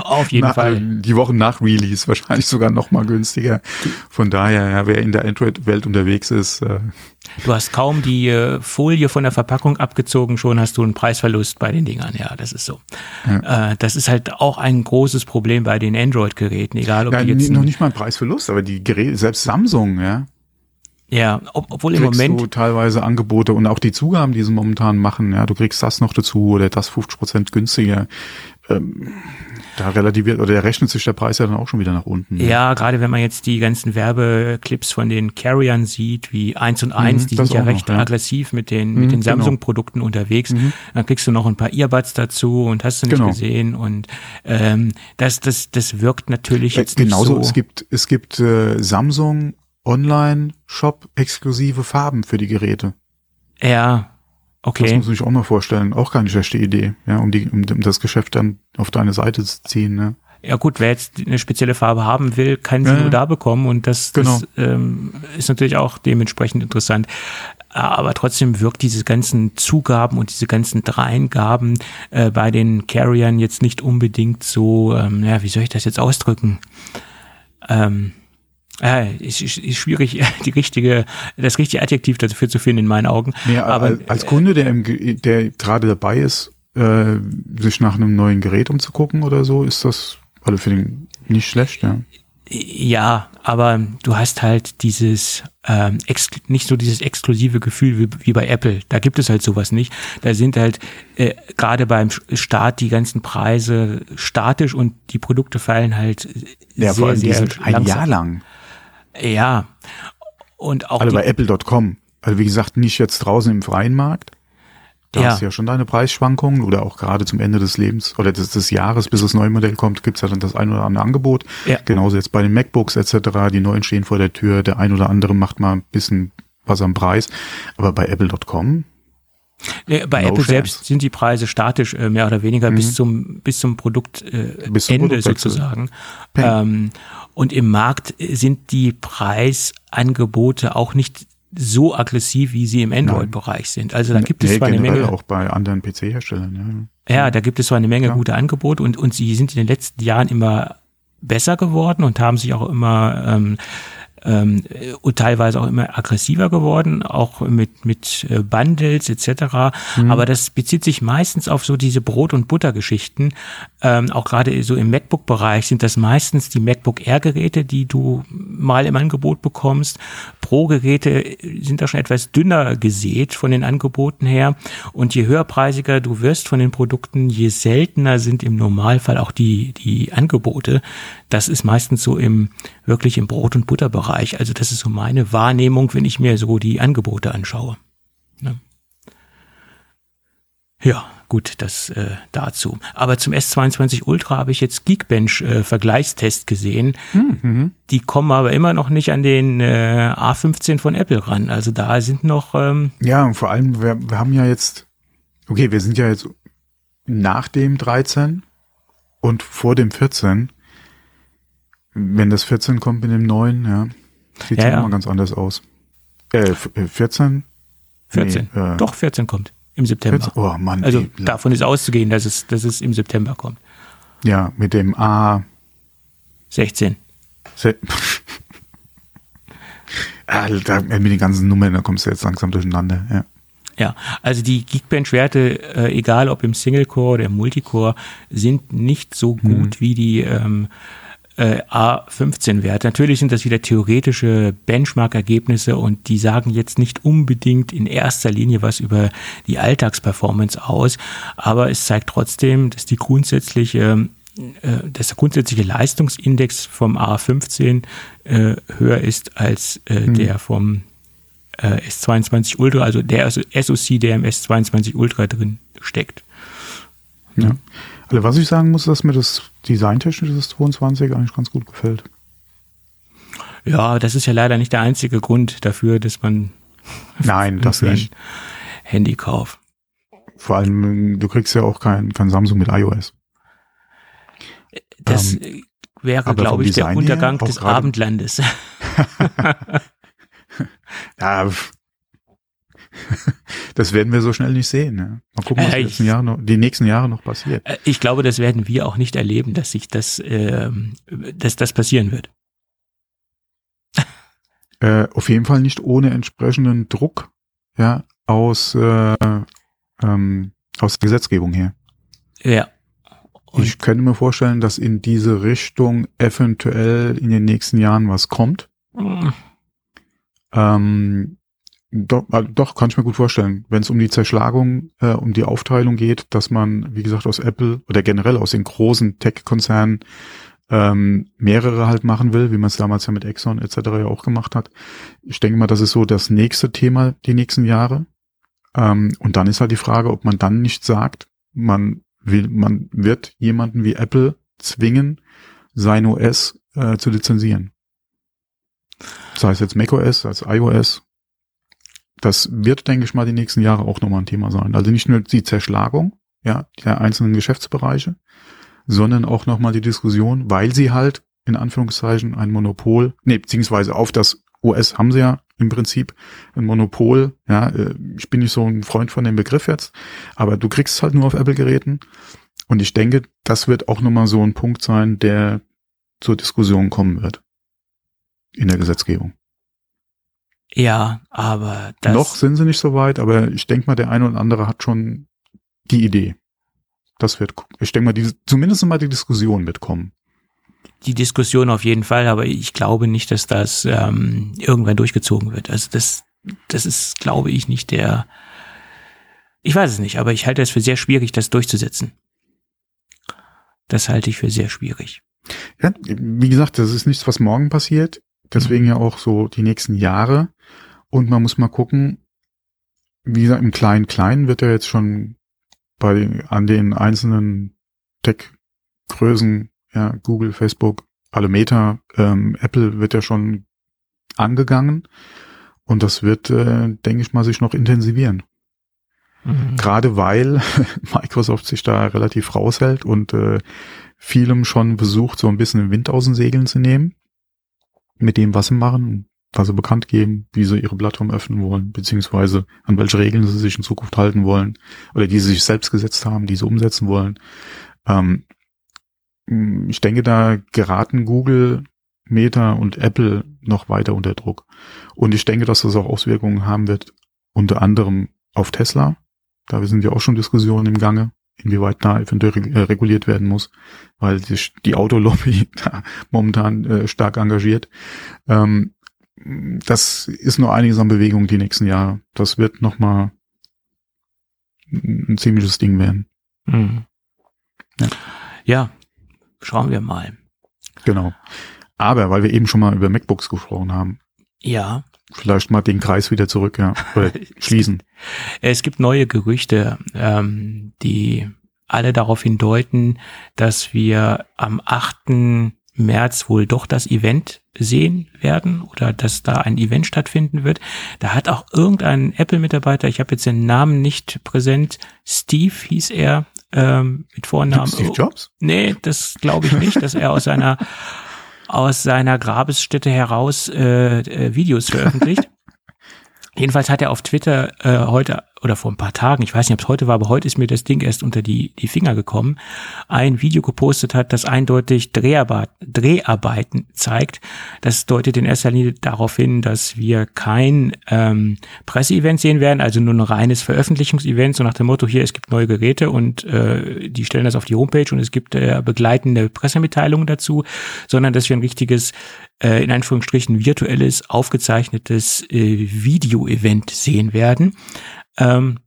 Auf jeden nach, Fall. Die Wochen nach Release wahrscheinlich sogar noch mal günstiger. Von daher, ja, wer in der Android-Welt unterwegs ist. Äh, du hast kaum die äh, Folie von der Verpackung abgezogen, schon hast du einen Preisverlust bei den Dingern. Ja, das ist so. Ja. Äh, das ist halt auch ein großes Problem bei den Android-Geräten, egal ob ja, die jetzt noch nicht mal ein Preisverlust, aber die Geräte, selbst Samsung, ja, ja, ob, obwohl im Moment. Du teilweise Angebote und auch die Zugaben, die sie momentan machen, ja, du kriegst das noch dazu oder das 50 Prozent günstiger. Ähm, da relativiert oder rechnet sich der Preis ja dann auch schon wieder nach unten. Ne? Ja, gerade wenn man jetzt die ganzen Werbeclips von den Carriern sieht, wie eins und eins, mhm, die sind ja recht noch, ja. aggressiv mit den, mhm, mit den genau. Samsung-Produkten unterwegs. Mhm. Dann kriegst du noch ein paar Earbuds dazu und hast du nicht genau. gesehen. Und ähm, das, das, das wirkt natürlich äh, jetzt äh, genauso, nicht so. Es gibt, es gibt äh, Samsung Online-Shop exklusive Farben für die Geräte. Ja, okay. Das muss ich auch mal vorstellen. Auch keine schlechte Idee, ja, um die, um, um das Geschäft dann auf deine Seite zu ziehen, ne? Ja gut, wer jetzt eine spezielle Farbe haben will, kann sie ja, nur da bekommen und das, genau. das ähm, ist natürlich auch dementsprechend interessant. Aber trotzdem wirkt diese ganzen Zugaben und diese ganzen Dreingaben äh, bei den Carriern jetzt nicht unbedingt so, ähm, ja, wie soll ich das jetzt ausdrücken? Ähm, äh, ist, ist, ist schwierig, [LAUGHS] die richtige, das richtige Adjektiv dafür zu finden in meinen Augen. Ja, aber als Kunde, der, im, der gerade dabei ist, äh, sich nach einem neuen Gerät umzugucken oder so, ist das alle für den nicht schlecht, ja. Ja, aber du hast halt dieses ähm, nicht so dieses exklusive Gefühl wie, wie bei Apple. Da gibt es halt sowas nicht. Da sind halt äh, gerade beim Start die ganzen Preise statisch und die Produkte fallen halt ja, sehr, vor allem sehr die ein Jahr lang. Ja. Und auch. Also bei Apple.com. Also wie gesagt, nicht jetzt draußen im freien Markt. Da ja. hast du ja schon deine Preisschwankungen oder auch gerade zum Ende des Lebens oder des, des Jahres, bis das neue Modell kommt, gibt's ja dann das ein oder andere Angebot. Ja. Genauso jetzt bei den MacBooks etc., die neuen stehen vor der Tür, der ein oder andere macht mal ein bisschen was am Preis. Aber bei Apple.com bei no Apple chance. selbst sind die Preise statisch äh, mehr oder weniger mhm. bis zum bis zum Produktende äh, bis zum Ende sozusagen. Ähm, und im Markt sind die Preisangebote auch nicht so aggressiv, wie sie im Android-Bereich sind. Also da gibt es nee, zwar eine Menge. auch bei anderen PC-Herstellern, ja. Ja, da gibt es zwar eine Menge ja. gute Angebote und, und sie sind in den letzten Jahren immer besser geworden und haben sich auch immer ähm, ähm, und teilweise auch immer aggressiver geworden, auch mit, mit äh, Bundles etc. Mhm. Aber das bezieht sich meistens auf so diese Brot- und Buttergeschichten. Ähm, auch gerade so im MacBook-Bereich sind das meistens die MacBook Air-Geräte, die du mal im Angebot bekommst. Pro-Geräte sind da schon etwas dünner gesät von den Angeboten her. Und je höherpreisiger du wirst von den Produkten, je seltener sind im Normalfall auch die, die Angebote. Das ist meistens so im, wirklich im Brot- und Butterbereich. Also das ist so meine Wahrnehmung, wenn ich mir so die Angebote anschaue. Ne? Ja, gut, das äh, dazu. Aber zum S22 Ultra habe ich jetzt Geekbench äh, Vergleichstest gesehen. Mhm. Die kommen aber immer noch nicht an den äh, A15 von Apple ran. Also da sind noch ähm, Ja, und vor allem, wir, wir haben ja jetzt, okay, wir sind ja jetzt nach dem 13 und vor dem 14. Wenn das 14 kommt mit dem neuen, ja, sieht Ja, ja, ja. immer ganz anders aus. Äh, f- äh, 14? 14. Nee, äh, Doch 14 kommt im September. 14? Oh Mann. Also ey, davon ist auszugehen, dass es, dass es im September kommt. Ja, mit dem A. 16. Se- [LAUGHS] Alter, mit den ganzen Nummern, da kommst du jetzt langsam durcheinander, ja. Ja, also die Geekbench-Werte, äh, egal ob im Single-Core oder im Multicore, sind nicht so gut wie die ähm, äh, A15-Werte. Natürlich sind das wieder theoretische Benchmark-Ergebnisse und die sagen jetzt nicht unbedingt in erster Linie was über die Alltagsperformance aus, aber es zeigt trotzdem, dass die grundsätzliche äh, dass der grundsätzliche Leistungsindex vom A15 äh, höher ist als äh, der vom äh, S22 Ultra, also der SoC, der im S22 Ultra drin steckt. ja. Also was ich sagen muss, dass mir das designtechnisch des 22 eigentlich ganz gut gefällt. Ja, das ist ja leider nicht der einzige Grund dafür, dass man Nein, [LAUGHS] das nicht. Handy kauft. Vor allem, du kriegst ja auch kein, kein Samsung mit iOS. Das äh, wäre, Ähm, vom glaube ich, der Design her Untergang des Abendlandes. [LAUGHS] [LAUGHS] Ja. [LAUGHS] das werden wir so schnell nicht sehen. Ne? Mal gucken, was Äh, die, nächsten Jahre noch, die nächsten Jahre noch passiert. Äh, Ich glaube, das werden wir auch nicht erleben, dass sich das, ähm, dass das passieren wird. Äh, auf jeden Fall nicht ohne entsprechenden Druck ja, aus, äh, ähm, aus der Gesetzgebung her. Ja. Und ich könnte mir vorstellen, dass in diese Richtung eventuell in den nächsten Jahren was kommt. mh, Ähm, doch, doch, kann ich mir gut vorstellen, wenn es um die Zerschlagung, äh, um die Aufteilung geht, dass man, wie gesagt, aus Apple oder generell aus den großen Tech-Konzernen ähm, mehrere halt machen will, wie man es damals ja mit Exxon etc. ja auch gemacht hat. Ich denke mal, das ist so das nächste Thema die nächsten Jahre. Ähm, und dann ist halt die Frage, ob man dann nicht sagt, man will, man wird jemanden wie Apple zwingen, sein OS äh, zu lizenzieren. Sei es jetzt macOS, als iOS. Das wird, denke ich mal, die nächsten Jahre auch nochmal ein Thema sein. Also nicht nur die Zerschlagung, ja, der einzelnen Geschäftsbereiche, sondern auch nochmal die Diskussion, weil sie halt in Anführungszeichen ein Monopol, nee, beziehungsweise auf das OS haben sie ja im Prinzip ein Monopol, ja, äh, ich bin nicht so ein Freund von dem Begriff jetzt, aber du kriegst es halt nur auf Apple-Geräten und ich denke, das wird auch nochmal so ein Punkt sein, der zur Diskussion kommen wird in der Gesetzgebung. Ja, aber das, Noch sind sie nicht so weit, aber ich denke mal, der eine oder andere hat schon die Idee. Das wird, ich denke mal, die, zumindest mal die Diskussion wird kommen. die Diskussion auf jeden Fall, aber ich glaube nicht, dass das ähm, irgendwann durchgezogen wird. Also das, das ist, glaube ich, nicht der. Ich weiß es nicht, aber ich halte es für sehr schwierig, das durchzusetzen. Das halte ich für sehr schwierig. Ja, wie gesagt, das ist nichts, was morgen passiert. Deswegen ja auch so die nächsten Jahre. Und man muss mal gucken, wie gesagt, im Kleinen-Kleinen wird ja jetzt schon bei den, an den einzelnen Tech-Größen, ja, Google, Facebook, alle Meta, ähm, Apple wird ja schon angegangen. Und das wird, äh, denke ich mal, sich noch intensivieren. Mhm. Gerade weil [LAUGHS] Microsoft sich da relativ raushält und äh, vielem schon versucht, so ein bisschen den Wind aus den Segeln zu nehmen. Mit dem, was sie machen, sie bekannt geben, wie sie ihre Plattform öffnen wollen, beziehungsweise an welche Regeln sie sich in Zukunft halten wollen oder die sie sich selbst gesetzt haben, die sie umsetzen wollen. Ähm, ich denke, da geraten Google, Meta und Apple noch weiter unter Druck. Und ich denke, dass das auch Auswirkungen haben wird, unter anderem auf Tesla. Da sind ja auch schon Diskussionen im Gange, inwieweit da eventuell äh, reguliert werden muss, weil sich die Autolobby [LAUGHS] da momentan äh, stark engagiert. Ähm, das ist nur einiges an Bewegung die nächsten Jahre. Das wird nochmal ein ziemliches Ding werden. Mhm. Ja. ja, schauen wir mal. Genau. Aber weil wir eben schon mal über MacBooks gesprochen haben, Ja, vielleicht mal den Kreis wieder zurück, ja, oder [LAUGHS] schließen. Es gibt neue Gerüchte, ähm, die alle darauf hindeuten, dass wir am 8. März wohl doch das Event sehen werden oder dass da ein Event stattfinden wird. Da hat auch irgendein Apple-Mitarbeiter, ich habe jetzt den Namen nicht präsent, Steve hieß er, ähm, mit Vornamen. Steve Jobs? Nee, das glaube ich nicht, dass er aus seiner [LAUGHS] aus seiner Grabesstätte heraus äh, äh Videos veröffentlicht. [LAUGHS] Jedenfalls hat er auf Twitter äh, heute oder vor ein paar Tagen, ich weiß nicht, ob es heute war, aber heute ist mir das Ding erst unter die, die Finger gekommen, ein Video gepostet hat, das eindeutig Dreharbeit, Dreharbeiten zeigt. Das deutet in erster Linie darauf hin, dass wir kein ähm, Presseevent sehen werden, also nur ein reines Veröffentlichungsevent, so nach dem Motto, hier, es gibt neue Geräte und äh, die stellen das auf die Homepage und es gibt äh, begleitende Pressemitteilungen dazu, sondern dass wir ein richtiges äh, in Anführungsstrichen virtuelles, aufgezeichnetes äh, Video-Event sehen werden. Ähm,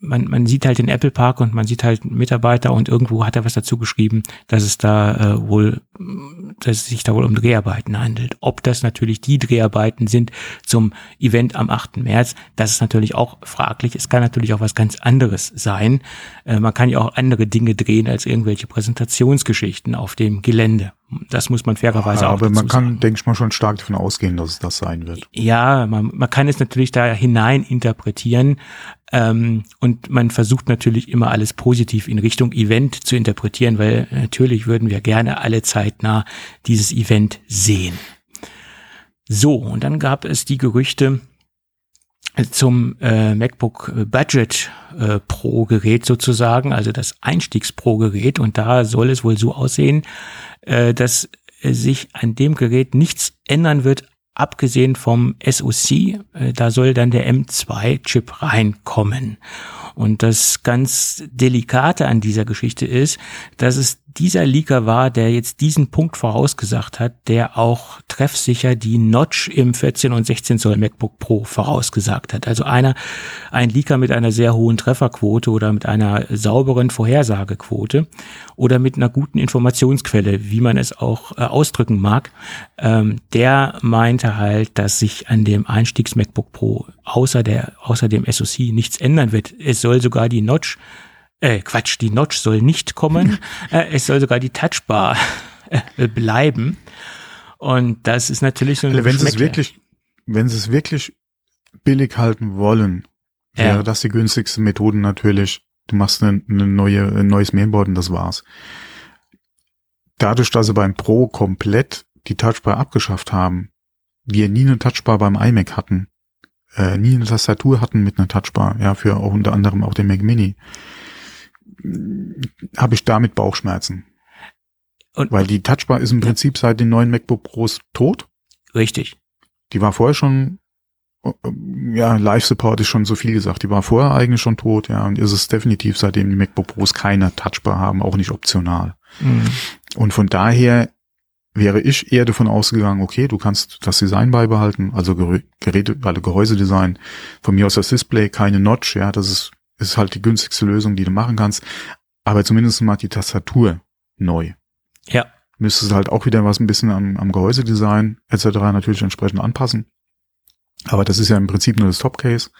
man, man sieht halt den Apple Park und man sieht halt Mitarbeiter und irgendwo hat er was dazu geschrieben, dass es da äh, wohl, dass es sich da wohl um Dreharbeiten handelt. Ob das natürlich die Dreharbeiten sind zum Event am 8. März, das ist natürlich auch fraglich. Es kann natürlich auch was ganz anderes sein. Äh, man kann ja auch andere Dinge drehen als irgendwelche Präsentationsgeschichten auf dem Gelände. Das muss man fairerweise ja, auch Aber man kann, sagen. denke ich mal, schon stark davon ausgehen, dass es das sein wird. Ja, man, man kann es natürlich da hinein interpretieren. Ähm, und man versucht natürlich immer alles positiv in Richtung Event zu interpretieren, weil natürlich würden wir gerne alle zeitnah dieses Event sehen. So, und dann gab es die Gerüchte, zum äh, MacBook Budget äh, Pro Gerät sozusagen, also das Einstiegs Pro Gerät und da soll es wohl so aussehen, äh, dass sich an dem Gerät nichts ändern wird, abgesehen vom SoC. Äh, da soll dann der M2 Chip reinkommen. Und das ganz Delikate an dieser Geschichte ist, dass es dieser Leaker war, der jetzt diesen Punkt vorausgesagt hat, der auch treffsicher die Notch im 14 und 16 Zoll MacBook Pro vorausgesagt hat. Also einer, ein Leaker mit einer sehr hohen Trefferquote oder mit einer sauberen Vorhersagequote oder mit einer guten Informationsquelle, wie man es auch äh, ausdrücken mag, ähm, der meinte halt, dass sich an dem Einstiegs MacBook Pro außer der, außer dem SoC nichts ändern wird. Es soll sogar die Notch äh, Quatsch, die Notch soll nicht kommen. [LAUGHS] äh, es soll sogar die Touchbar äh, bleiben. Und das ist natürlich so ein Wenn sie es wirklich, wenn sie es wirklich billig halten wollen, wäre ja. das die günstigste Methode natürlich. Du machst eine, eine neue, ein neues Mainboard und das war's. Dadurch, dass sie beim Pro komplett die Touchbar abgeschafft haben, wir nie eine Touchbar beim iMac hatten, äh, nie eine Tastatur hatten mit einer Touchbar, ja, für auch unter anderem auch den Mac Mini, habe ich damit Bauchschmerzen. Und, Weil die Touchbar ist im Prinzip seit den neuen MacBook Pros tot. Richtig. Die war vorher schon, ja, Live-Support ist schon so viel gesagt. Die war vorher eigentlich schon tot, ja, und ist es definitiv, seitdem die MacBook Pros keine Touchbar haben, auch nicht optional. Mhm. Und von daher wäre ich eher davon ausgegangen, okay, du kannst das Design beibehalten, also Geräte, also Gehäusedesign, von mir aus das Display, keine Notch, ja, das ist ist halt die günstigste Lösung, die du machen kannst. Aber zumindest mal die Tastatur neu. Ja. Müsstest halt auch wieder was ein bisschen am, am Gehäusedesign etc. natürlich entsprechend anpassen. Aber das ist ja im Prinzip nur das Topcase,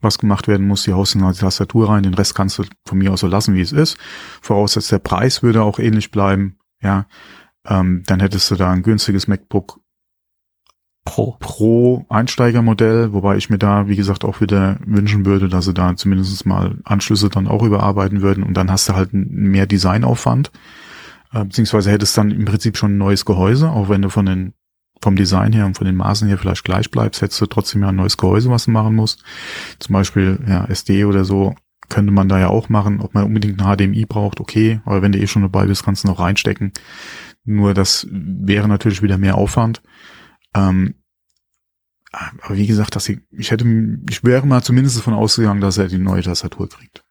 was gemacht werden muss. Die haust halt die Tastatur rein, den Rest kannst du von mir aus so lassen, wie es ist. Voraussetzt der Preis würde auch ähnlich bleiben. Ja, ähm, dann hättest du da ein günstiges MacBook Pro. Pro Einsteigermodell, wobei ich mir da, wie gesagt, auch wieder wünschen würde, dass sie da zumindest mal Anschlüsse dann auch überarbeiten würden und dann hast du halt mehr Designaufwand, äh, beziehungsweise hättest dann im Prinzip schon ein neues Gehäuse, auch wenn du von den vom Design her und von den Maßen her vielleicht gleich bleibst, hättest du trotzdem ja ein neues Gehäuse, was du machen musst. Zum Beispiel ja, SD oder so könnte man da ja auch machen. Ob man unbedingt ein HDMI braucht, okay, aber wenn du eh schon dabei bist, kannst du noch reinstecken. Nur das wäre natürlich wieder mehr Aufwand. Ähm, aber wie gesagt, dass ich, ich hätte, ich wäre mal zumindest davon ausgegangen, dass er die neue Tastatur kriegt.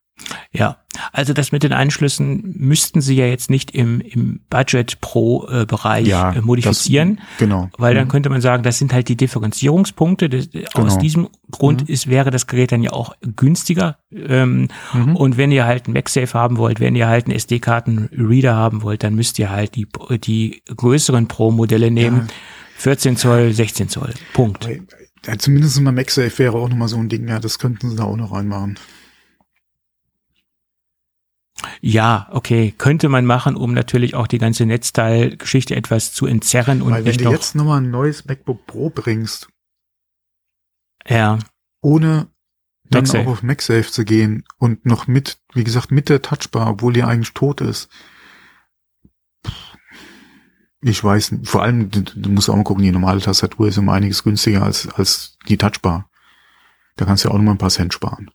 Ja, also das mit den Einschlüssen müssten sie ja jetzt nicht im, im Budget Pro äh, Bereich ja, äh, modifizieren. Das, genau. Weil dann mhm. könnte man sagen, das sind halt die Differenzierungspunkte. Das, genau. Aus diesem Grund mhm. ist, wäre das Gerät dann ja auch günstiger. Ähm, mhm. Und wenn ihr halt ein MagSafe haben wollt, wenn ihr halt einen SD-Karten-Reader haben wollt, dann müsst ihr halt die, die größeren Pro-Modelle nehmen. Ja 14 Zoll, 16 Zoll. Punkt. Ja, zumindest mal MagSafe wäre auch nochmal so ein Ding, ja, das könnten sie da auch noch reinmachen. Ja, okay, könnte man machen, um natürlich auch die ganze Netzteilgeschichte etwas zu entzerren und Weil wenn nicht du noch, jetzt nochmal ein neues MacBook Pro bringst, ja, ohne dann MagSafe. auch auf MagSafe zu gehen und noch mit, wie gesagt, mit der Touchbar, obwohl die eigentlich tot ist. Ich weiß. Vor allem, du, du musst auch mal gucken, die normale Tastatur ist um einiges günstiger als, als die Touchbar. Da kannst du ja auch noch mal ein paar Cent sparen.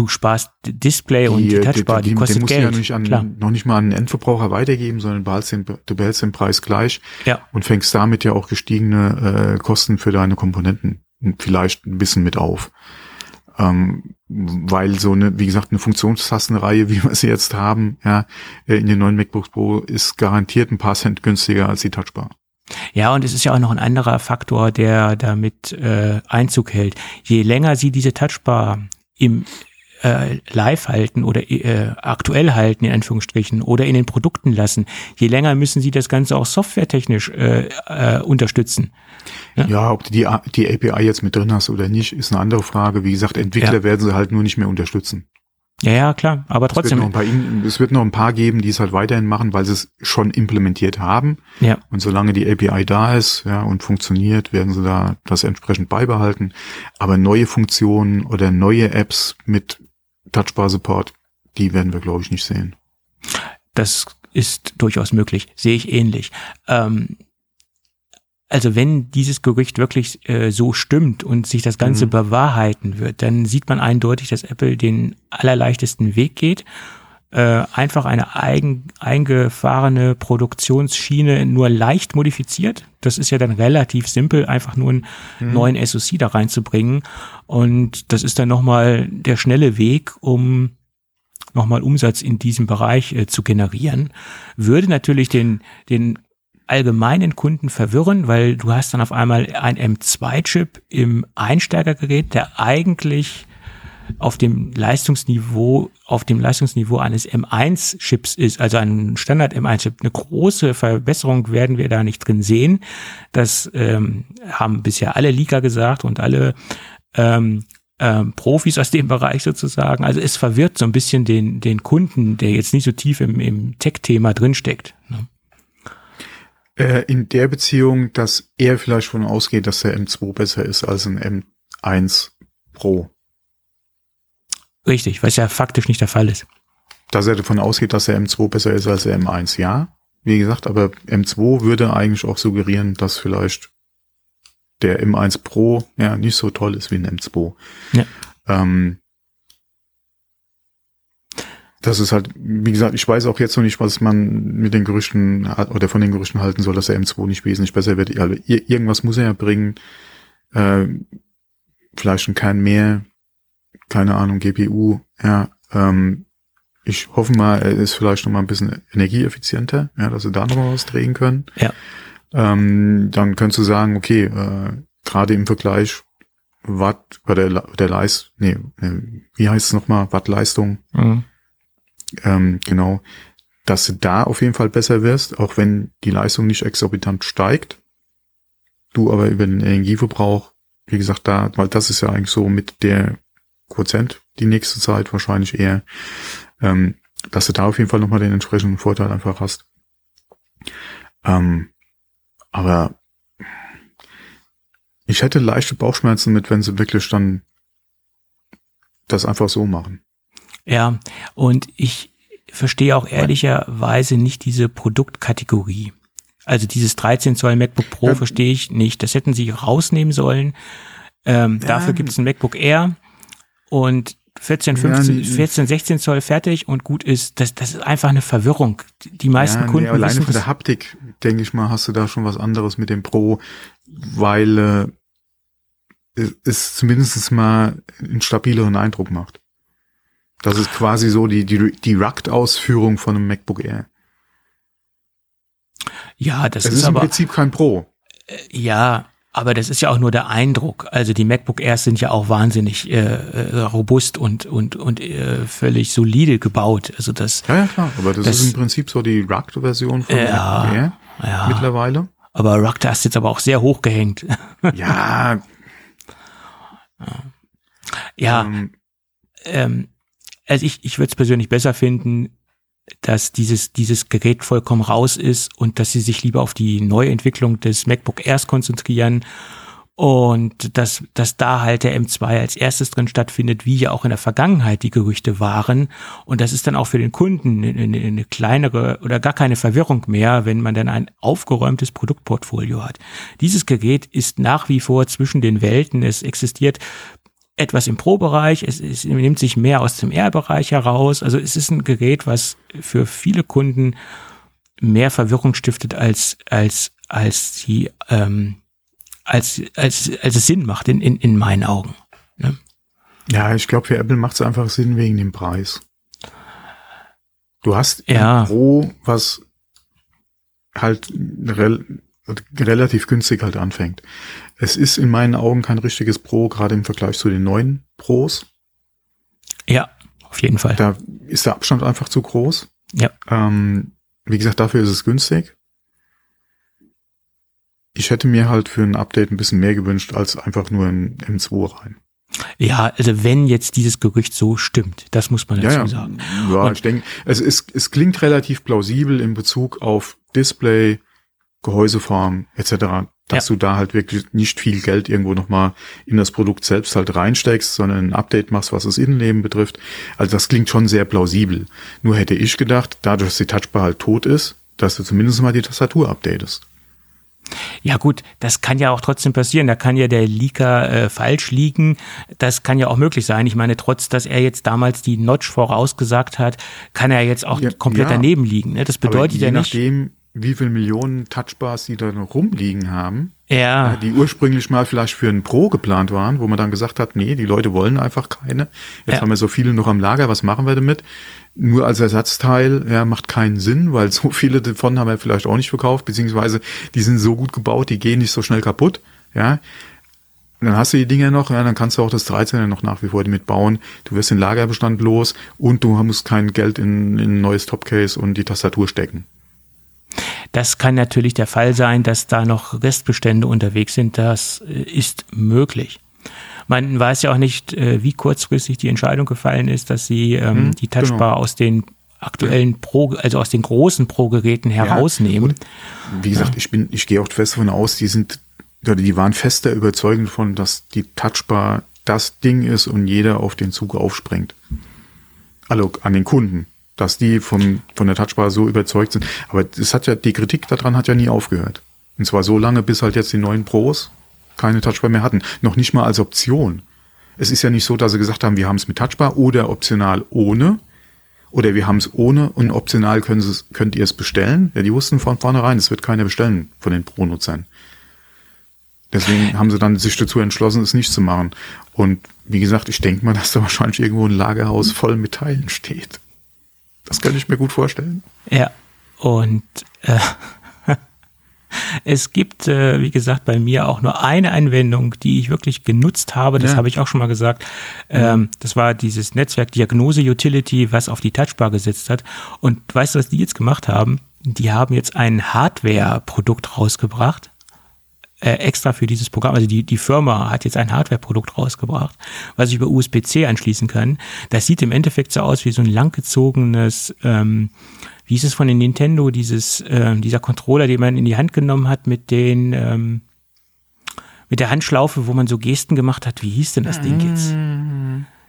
Du sparst Display und die äh, Touchbar, die, den kostet musst du Geld. ja nicht an, Klar. noch nicht mal an den Endverbraucher weitergeben, sondern behaltst den, du behältst den Preis gleich Ja, und fängst damit ja auch gestiegene äh, Kosten für deine Komponenten vielleicht ein bisschen mit auf. Ähm, weil so eine, wie gesagt, eine Funktionstastenreihe, [LAUGHS] wie wir sie jetzt haben, ja, äh, in den neuen MacBooks Pro ist garantiert ein paar Cent günstiger als die Touchbar. Ja, und es ist ja auch noch ein anderer Faktor, der damit äh, Einzug hält. Je länger Sie diese Touchbar im äh, live halten oder äh, aktuell halten, in Anführungsstrichen, oder in den Produkten lassen, je länger müssen Sie das Ganze auch softwaretechnisch äh, äh, unterstützen. Ja. Ja, ob du die, die API jetzt mit drin hast oder nicht, ist eine andere Frage. Wie gesagt, Entwickler Ja. werden sie halt nur nicht mehr unterstützen. Ja, ja, klar, aber Es wird, trotzdem. noch ein paar, es wird noch ein paar geben, die es halt weiterhin machen, weil sie es schon implementiert haben. Ja, Und solange die API da ist ja, und funktioniert, werden sie da das entsprechend beibehalten. Aber neue Funktionen oder neue Apps mit Touchbar-Support, die werden wir, glaube ich, nicht sehen. das ist durchaus möglich, sehe ich ähnlich. Ähm, also wenn dieses Gerücht wirklich äh, so stimmt und sich das Ganze Mhm. bewahrheiten wird, dann sieht man eindeutig, dass Apple den allerleichtesten Weg geht. Äh, einfach eine eigen, eingefahrene Produktionsschiene nur leicht modifiziert. Das ist ja dann relativ simpel, einfach nur einen neuen SoC da reinzubringen. Und das ist dann nochmal der schnelle Weg, um nochmal Umsatz in diesem Bereich äh, zu generieren. Würde natürlich den, den allgemeinen Kunden verwirren, weil du hast dann auf einmal ein M2-Chip im Einsteigergerät, der eigentlich auf dem Leistungsniveau, auf dem Leistungsniveau eines M1-Chips ist, also ein Standard M1-Chip. Eine große Verbesserung werden wir da nicht drin sehen. Das ähm, haben bisher alle Leaker gesagt und alle ähm, ähm, Profis aus dem Bereich sozusagen. Also es verwirrt so ein bisschen den, den Kunden, der jetzt nicht so tief im, im Tech-Thema drinsteckt. Ne? Äh, in der Beziehung, dass er vielleicht von ausgeht, dass der M2 besser ist als ein M1 Pro. Richtig, was ja faktisch nicht der Fall ist. Dass er davon ausgeht, dass der M2 besser ist als der M1, ja. Wie gesagt, aber M2 würde eigentlich auch suggerieren, dass vielleicht der M1 Pro ja nicht so toll ist wie ein M2. Ja. Ähm, das ist halt, wie gesagt, ich weiß auch jetzt noch nicht, was man mit den Gerüchten hat, oder von den Gerüchten halten soll, dass der M2 nicht wesentlich besser wird. Also, ir- irgendwas muss er ja bringen. Äh, vielleicht ein Kern mehr, keine Ahnung, GPU, ja. Ähm, ich hoffe mal, er ist vielleicht noch mal ein bisschen energieeffizienter, ja, dass sie da noch mal was drehen können. Ja. Ähm, dann könntest du sagen, okay, äh, gerade im Vergleich Watt oder der, der Leist, nee, äh, wie heißt es nochmal, Wattleistung, Mhm. ähm, genau, dass du da auf jeden Fall besser wirst, auch wenn die Leistung nicht exorbitant steigt. Du aber über den Energieverbrauch, wie gesagt, da, weil das ist ja eigentlich so mit der Quotient die nächste Zeit wahrscheinlich eher, ähm, dass du da auf jeden Fall nochmal den entsprechenden Vorteil einfach hast. Ähm, aber ich hätte leichte Bauchschmerzen mit, wenn sie wirklich dann das einfach so machen. Ja, und ich verstehe auch ehrlicherweise nicht diese Produktkategorie. Also dieses 13 Zoll MacBook Pro Ja. verstehe ich nicht. Das hätten sie rausnehmen sollen. Ähm, Ja. Dafür gibt es ein MacBook Air und 14, Ja, 15, n- 14, 16 Zoll fertig und gut ist. Das, das ist einfach eine Verwirrung. Die meisten Ja, nee, Kunden alleine wissen von der Haptik, denke ich mal, hast du da schon was anderes mit dem Pro, weil äh, es- es zumindest mal einen stabileren Eindruck macht. Das ist quasi so die, die, die Rugged-Ausführung von einem MacBook Air. ja, das Es ist, ist im aber, Prinzip kein Pro. ja, aber das ist ja auch nur der Eindruck. Also die MacBook Airs sind ja auch wahnsinnig äh, äh, robust und und und äh, völlig solide gebaut. Also das. Ja, ja klar. Aber das, das ist im Prinzip so die Rugged-Version von ja, MacBook Air ja. mittlerweile. Aber Rugged hast jetzt aber auch sehr hoch gehängt. [LAUGHS] Ja. ja. Ähm. ähm, also ich ich würde es persönlich besser finden, dass dieses, dieses Gerät vollkommen raus ist und dass sie sich lieber auf die Neuentwicklung des MacBook Airs konzentrieren und dass, dass da halt der M2 als erstes drin stattfindet, wie ja auch in der Vergangenheit die Gerüchte waren. Und das ist dann auch für den Kunden eine, eine kleinere oder gar keine Verwirrung mehr, wenn man dann ein aufgeräumtes Produktportfolio hat. Dieses Gerät ist nach wie vor zwischen den Welten. Es existiert etwas im Pro-Bereich, es, es nimmt sich mehr aus dem R-Bereich heraus. Also es ist ein Gerät, was für viele Kunden mehr Verwirrung stiftet als als als die ähm, als, als, als es Sinn macht in, in, in meinen Augen. Ne? Ja, ich glaube, für Apple macht es einfach Sinn wegen dem Preis. Du hast ja. Pro, was halt relativ günstig halt anfängt. Es ist in meinen Augen kein richtiges Pro, gerade im Vergleich zu den neuen Pros. Ja, auf jeden Fall. Da ist der Abstand einfach zu groß. Ja. Ähm, wie gesagt, dafür ist es günstig ich hätte mir halt für ein Update ein bisschen mehr gewünscht als einfach nur ein M2 rein. Ja, also wenn jetzt dieses Gerücht so stimmt, das muss man dazu ja, ja. sagen. Ja, Und ich denke, es, ist, es klingt relativ plausibel in Bezug auf Display, Gehäuseform etc., dass ja. du da halt wirklich nicht viel Geld irgendwo nochmal in das Produkt selbst halt reinsteckst, sondern ein Update machst, was das Innenleben betrifft. Also das klingt schon sehr plausibel. Nur hätte ich gedacht, dadurch, dass die Touchbar halt tot ist, dass du zumindest mal die Tastatur updatest. Ja gut, das kann ja auch trotzdem passieren. Da kann ja der Leaker äh, falsch liegen. Das kann ja auch möglich sein. Ich meine, trotz, dass er jetzt damals die Notch vorausgesagt hat, kann er jetzt auch ja, komplett ja, daneben liegen. Ne? Das bedeutet ja nicht. Nachdem, wie viele Millionen Touchbars sie da noch rumliegen haben, ja. Äh, die ursprünglich mal vielleicht für ein Pro geplant waren, wo man dann gesagt hat, nee, die Leute wollen einfach keine. Jetzt ja. haben wir so viele noch am Lager, was machen wir damit? Nur als Ersatzteil, ja, macht keinen Sinn, weil so viele davon haben wir vielleicht auch nicht verkauft, beziehungsweise die sind so gut gebaut, die gehen nicht so schnell kaputt, ja. Und dann hast du die Dinger noch, ja, dann kannst du auch das 13er noch nach wie vor damit bauen. Du wirst den Lagerbestand los und du musst kein Geld in, in ein neues Topcase und die Tastatur stecken. Das kann natürlich der Fall sein, dass da noch Restbestände unterwegs sind. Das äh, ist möglich. Man weiß ja auch nicht, äh, wie kurzfristig die Entscheidung gefallen ist, dass sie ähm, hm, die Touchbar genau. aus den aktuellen Pro, also aus den großen Pro-Geräten herausnehmen. Ja, wie gesagt, ich bin, ich gehe auch fest davon aus, die sind, oder die waren fest der Überzeugung davon, dass die Touchbar das Ding ist und jeder auf den Zug aufspringt. Also an den Kunden dass die von, von der Touchbar so überzeugt sind. Aber es hat ja, die Kritik daran hat ja nie aufgehört. Und zwar so lange, bis halt jetzt die neuen Pros keine Touchbar mehr hatten. Noch nicht mal als Option. Es ist ja nicht so, dass sie gesagt haben, wir haben es mit Touchbar oder optional ohne. Oder wir haben es ohne und optional können sie, könnt ihr es bestellen. Ja, die wussten von vornherein, es wird keiner bestellen von den Pro-Nutzern. Deswegen haben sie dann sich dazu entschlossen, es nicht zu machen. Und wie gesagt, ich denke mal, dass da wahrscheinlich irgendwo ein Lagerhaus voll mit Teilen steht. Das könnte ich mir gut vorstellen. Ja, und äh, [LAUGHS] es gibt, äh, wie gesagt, bei mir auch nur eine Anwendung, die ich wirklich genutzt habe. Das ja. habe ich auch schon mal gesagt. Ähm, das war dieses Netzwerk Diagnose Utility, was auf die Touchbar gesetzt hat. Und weißt du, was die jetzt gemacht haben? Die haben jetzt ein Hardware-Produkt rausgebracht äh, extra für dieses Programm, also die, die Firma hat jetzt ein Hardware-Produkt rausgebracht, was ich über USB-C anschließen kann. Das sieht im Endeffekt so aus wie so ein langgezogenes, ähm, wie ist es von den Nintendo, dieses, ähm, dieser Controller, den man in die Hand genommen hat mit den, ähm, mit der Handschlaufe, wo man so Gesten gemacht hat. Wie hieß denn das Ding jetzt?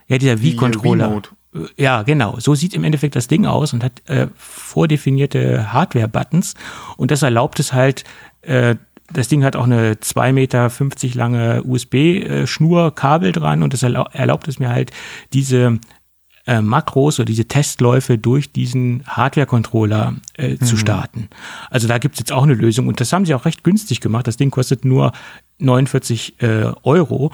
Ja, dieser Wii-Controller. Äh, ja, genau. So sieht im Endeffekt das Ding aus und hat äh, vordefinierte Hardware-Buttons. Und das erlaubt es halt, äh, das Ding hat auch eine 2,50 Meter lange USB-Schnur-Kabel dran und das erlaubt es mir halt, diese äh, Makros oder diese Testläufe durch diesen Hardware-Controller äh, mhm. zu starten. Also da gibt's jetzt auch eine Lösung und das haben sie auch recht günstig gemacht. Das Ding kostet nur 49 äh, Euro.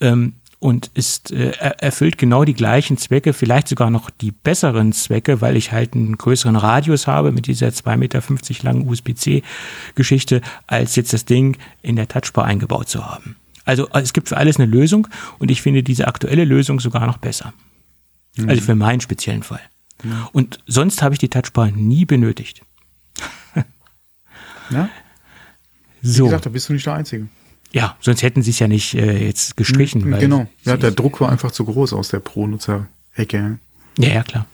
Ähm, und ist äh, erfüllt genau die gleichen Zwecke, vielleicht sogar noch die besseren Zwecke, weil ich halt einen größeren Radius habe mit dieser 2,50 Meter langen USB-C-Geschichte, als jetzt das Ding in der Touchbar eingebaut zu haben. Also es gibt für alles eine Lösung und ich finde diese aktuelle Lösung sogar noch besser. Mhm. Also für meinen speziellen Fall. Mhm. Und sonst habe ich die Touchbar nie benötigt. [LAUGHS] ja? So. Wie gesagt, da bist du nicht der Einzige. Ja, sonst hätten sie es ja nicht äh, jetzt gestrichen. Mhm, genau. Ja, der Druck war einfach zu groß aus der Pro-Nutzer-Ecke. Ja, ja, klar.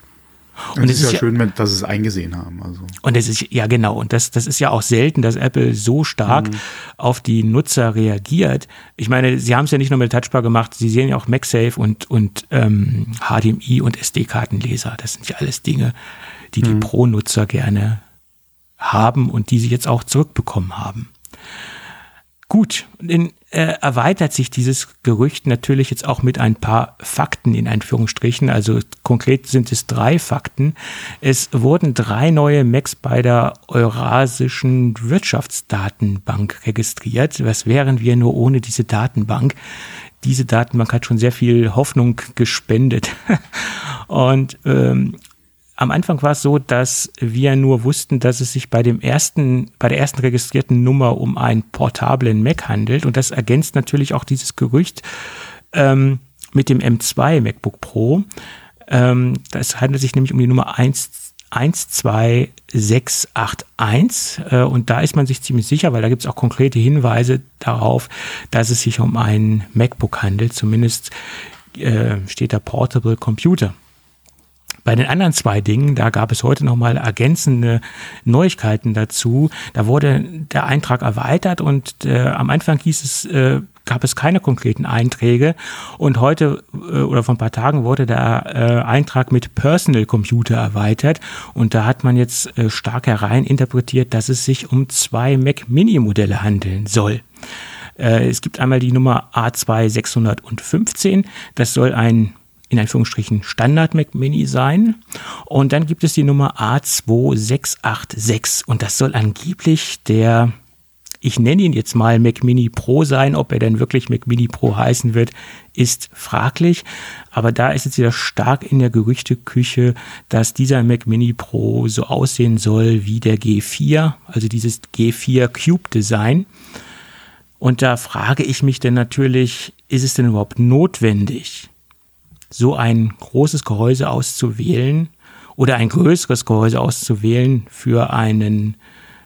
Und es ist, ist ja schön, dass sie es eingesehen haben. Also. Und es ist, ja genau, und das, das ist ja auch selten, dass Apple so stark mhm. auf die Nutzer reagiert. Ich meine, sie haben es ja nicht nur mit Touchbar gemacht, sie sehen ja auch MagSafe und, und ähm, HDMI und SD-Kartenleser. Das sind ja alles Dinge, die die mhm. Pro-Nutzer gerne haben und die sie jetzt auch zurückbekommen haben. Gut, dann äh, erweitert sich dieses Gerücht natürlich jetzt auch mit ein paar Fakten in Einführungsstrichen. Also konkret sind es drei Fakten. Es wurden drei neue Macs bei der Eurasischen Wirtschaftsdatenbank registriert. Was wären wir nur ohne diese Datenbank? Diese Datenbank hat schon sehr viel Hoffnung gespendet. [LAUGHS] Und ähm, am Anfang war es so, dass wir nur wussten, dass es sich bei dem ersten, bei der ersten registrierten Nummer um einen portablen Mac handelt. Und das ergänzt natürlich auch dieses Gerücht ähm, mit dem M2 MacBook Pro. Ähm, das handelt sich nämlich um die Nummer 1, 12681 äh, und da ist man sich ziemlich sicher, weil da gibt es auch konkrete Hinweise darauf, dass es sich um einen MacBook handelt. Zumindest äh, steht da Portable Computer. Bei den anderen zwei Dingen, da gab es heute nochmal ergänzende Neuigkeiten dazu. Da wurde der Eintrag erweitert und äh, am Anfang hieß es, äh, gab es keine konkreten Einträge und heute äh, oder vor ein paar Tagen wurde der äh, Eintrag mit Personal Computer erweitert und da hat man jetzt äh, stark herein interpretiert, dass es sich um zwei Mac Mini Modelle handeln soll. Es gibt einmal die Nummer A2615, das soll ein in Anführungsstrichen Standard Mac Mini sein. Und dann gibt es die Nummer A2686 und das soll angeblich der, ich nenne ihn jetzt mal Mac Mini Pro sein. Ob er denn wirklich Mac Mini Pro heißen wird, ist fraglich. Aber da ist jetzt wieder stark in der Gerüchteküche, dass dieser Mac Mini Pro so aussehen soll wie der G4, also dieses G4 Cube Design. Und da frage ich mich denn natürlich, ist es denn überhaupt notwendig, so ein großes Gehäuse auszuwählen oder ein größeres Gehäuse auszuwählen für einen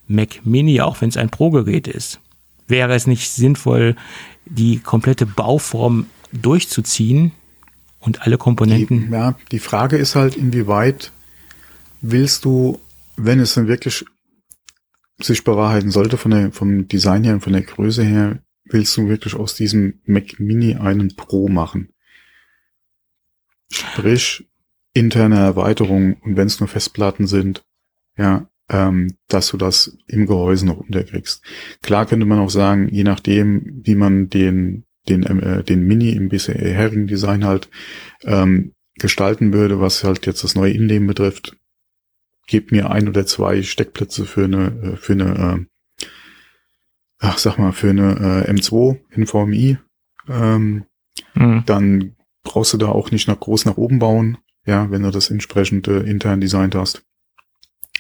Mac Mini, auch wenn es ein Pro-Gerät ist. Wäre es nicht sinnvoll, die komplette Bauform durchzuziehen und alle Komponenten? Die, ja, die Frage ist halt, inwieweit willst du, wenn es dann wirklich sich bewahrheiten sollte von der, vom Design her und von der Größe her, willst du wirklich aus diesem Mac Mini einen Pro machen? Sprich, interne Erweiterungen und wenn es nur Festplatten sind, ja, ähm, dass du das im Gehäuse noch unterkriegst. Klar könnte man auch sagen, je nachdem, wie man den den äh, den Mini im bisherigen Design halt ähm, gestalten würde, was halt jetzt das neue Innenleben betrifft, gebt mir ein oder zwei Steckplätze für eine äh, für eine äh, ach sag mal für eine äh, M2 in VMI, ähm, mhm. dann brauchst du da auch nicht nach groß nach oben bauen, ja, wenn du das entsprechend äh, intern designt hast.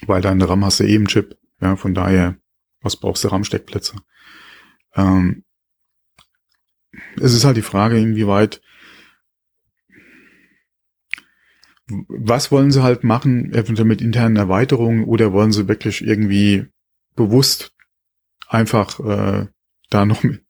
Weil deine RAM hast du eben Chip, ja, von daher, was brauchst du RAM-Steckplätze? Ähm, es ist halt die Frage, inwieweit, was wollen sie halt machen, eventuell mit internen Erweiterungen, oder wollen sie wirklich irgendwie bewusst einfach äh, da noch mit,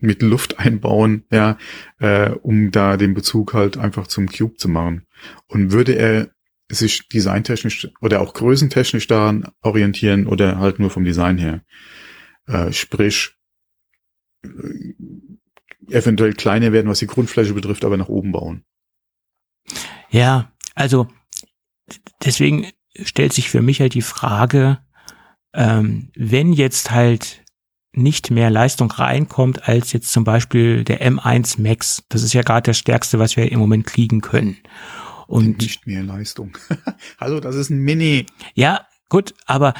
mit Luft einbauen, ja, äh, um da den Bezug halt einfach zum Cube zu machen. Und würde er sich designtechnisch oder auch größentechnisch daran orientieren oder halt nur vom Design her? Äh, sprich, äh, eventuell kleiner werden, was die Grundfläche betrifft, aber nach oben bauen. Ja, also deswegen stellt sich für mich halt die Frage, ähm, wenn jetzt halt nicht mehr Leistung reinkommt als jetzt zum Beispiel der M1 Max. Das ist ja gerade das Stärkste, was wir im Moment kriegen können. Und nicht mehr Leistung. [LAUGHS] Hallo, das ist ein Mini. Ja, gut, aber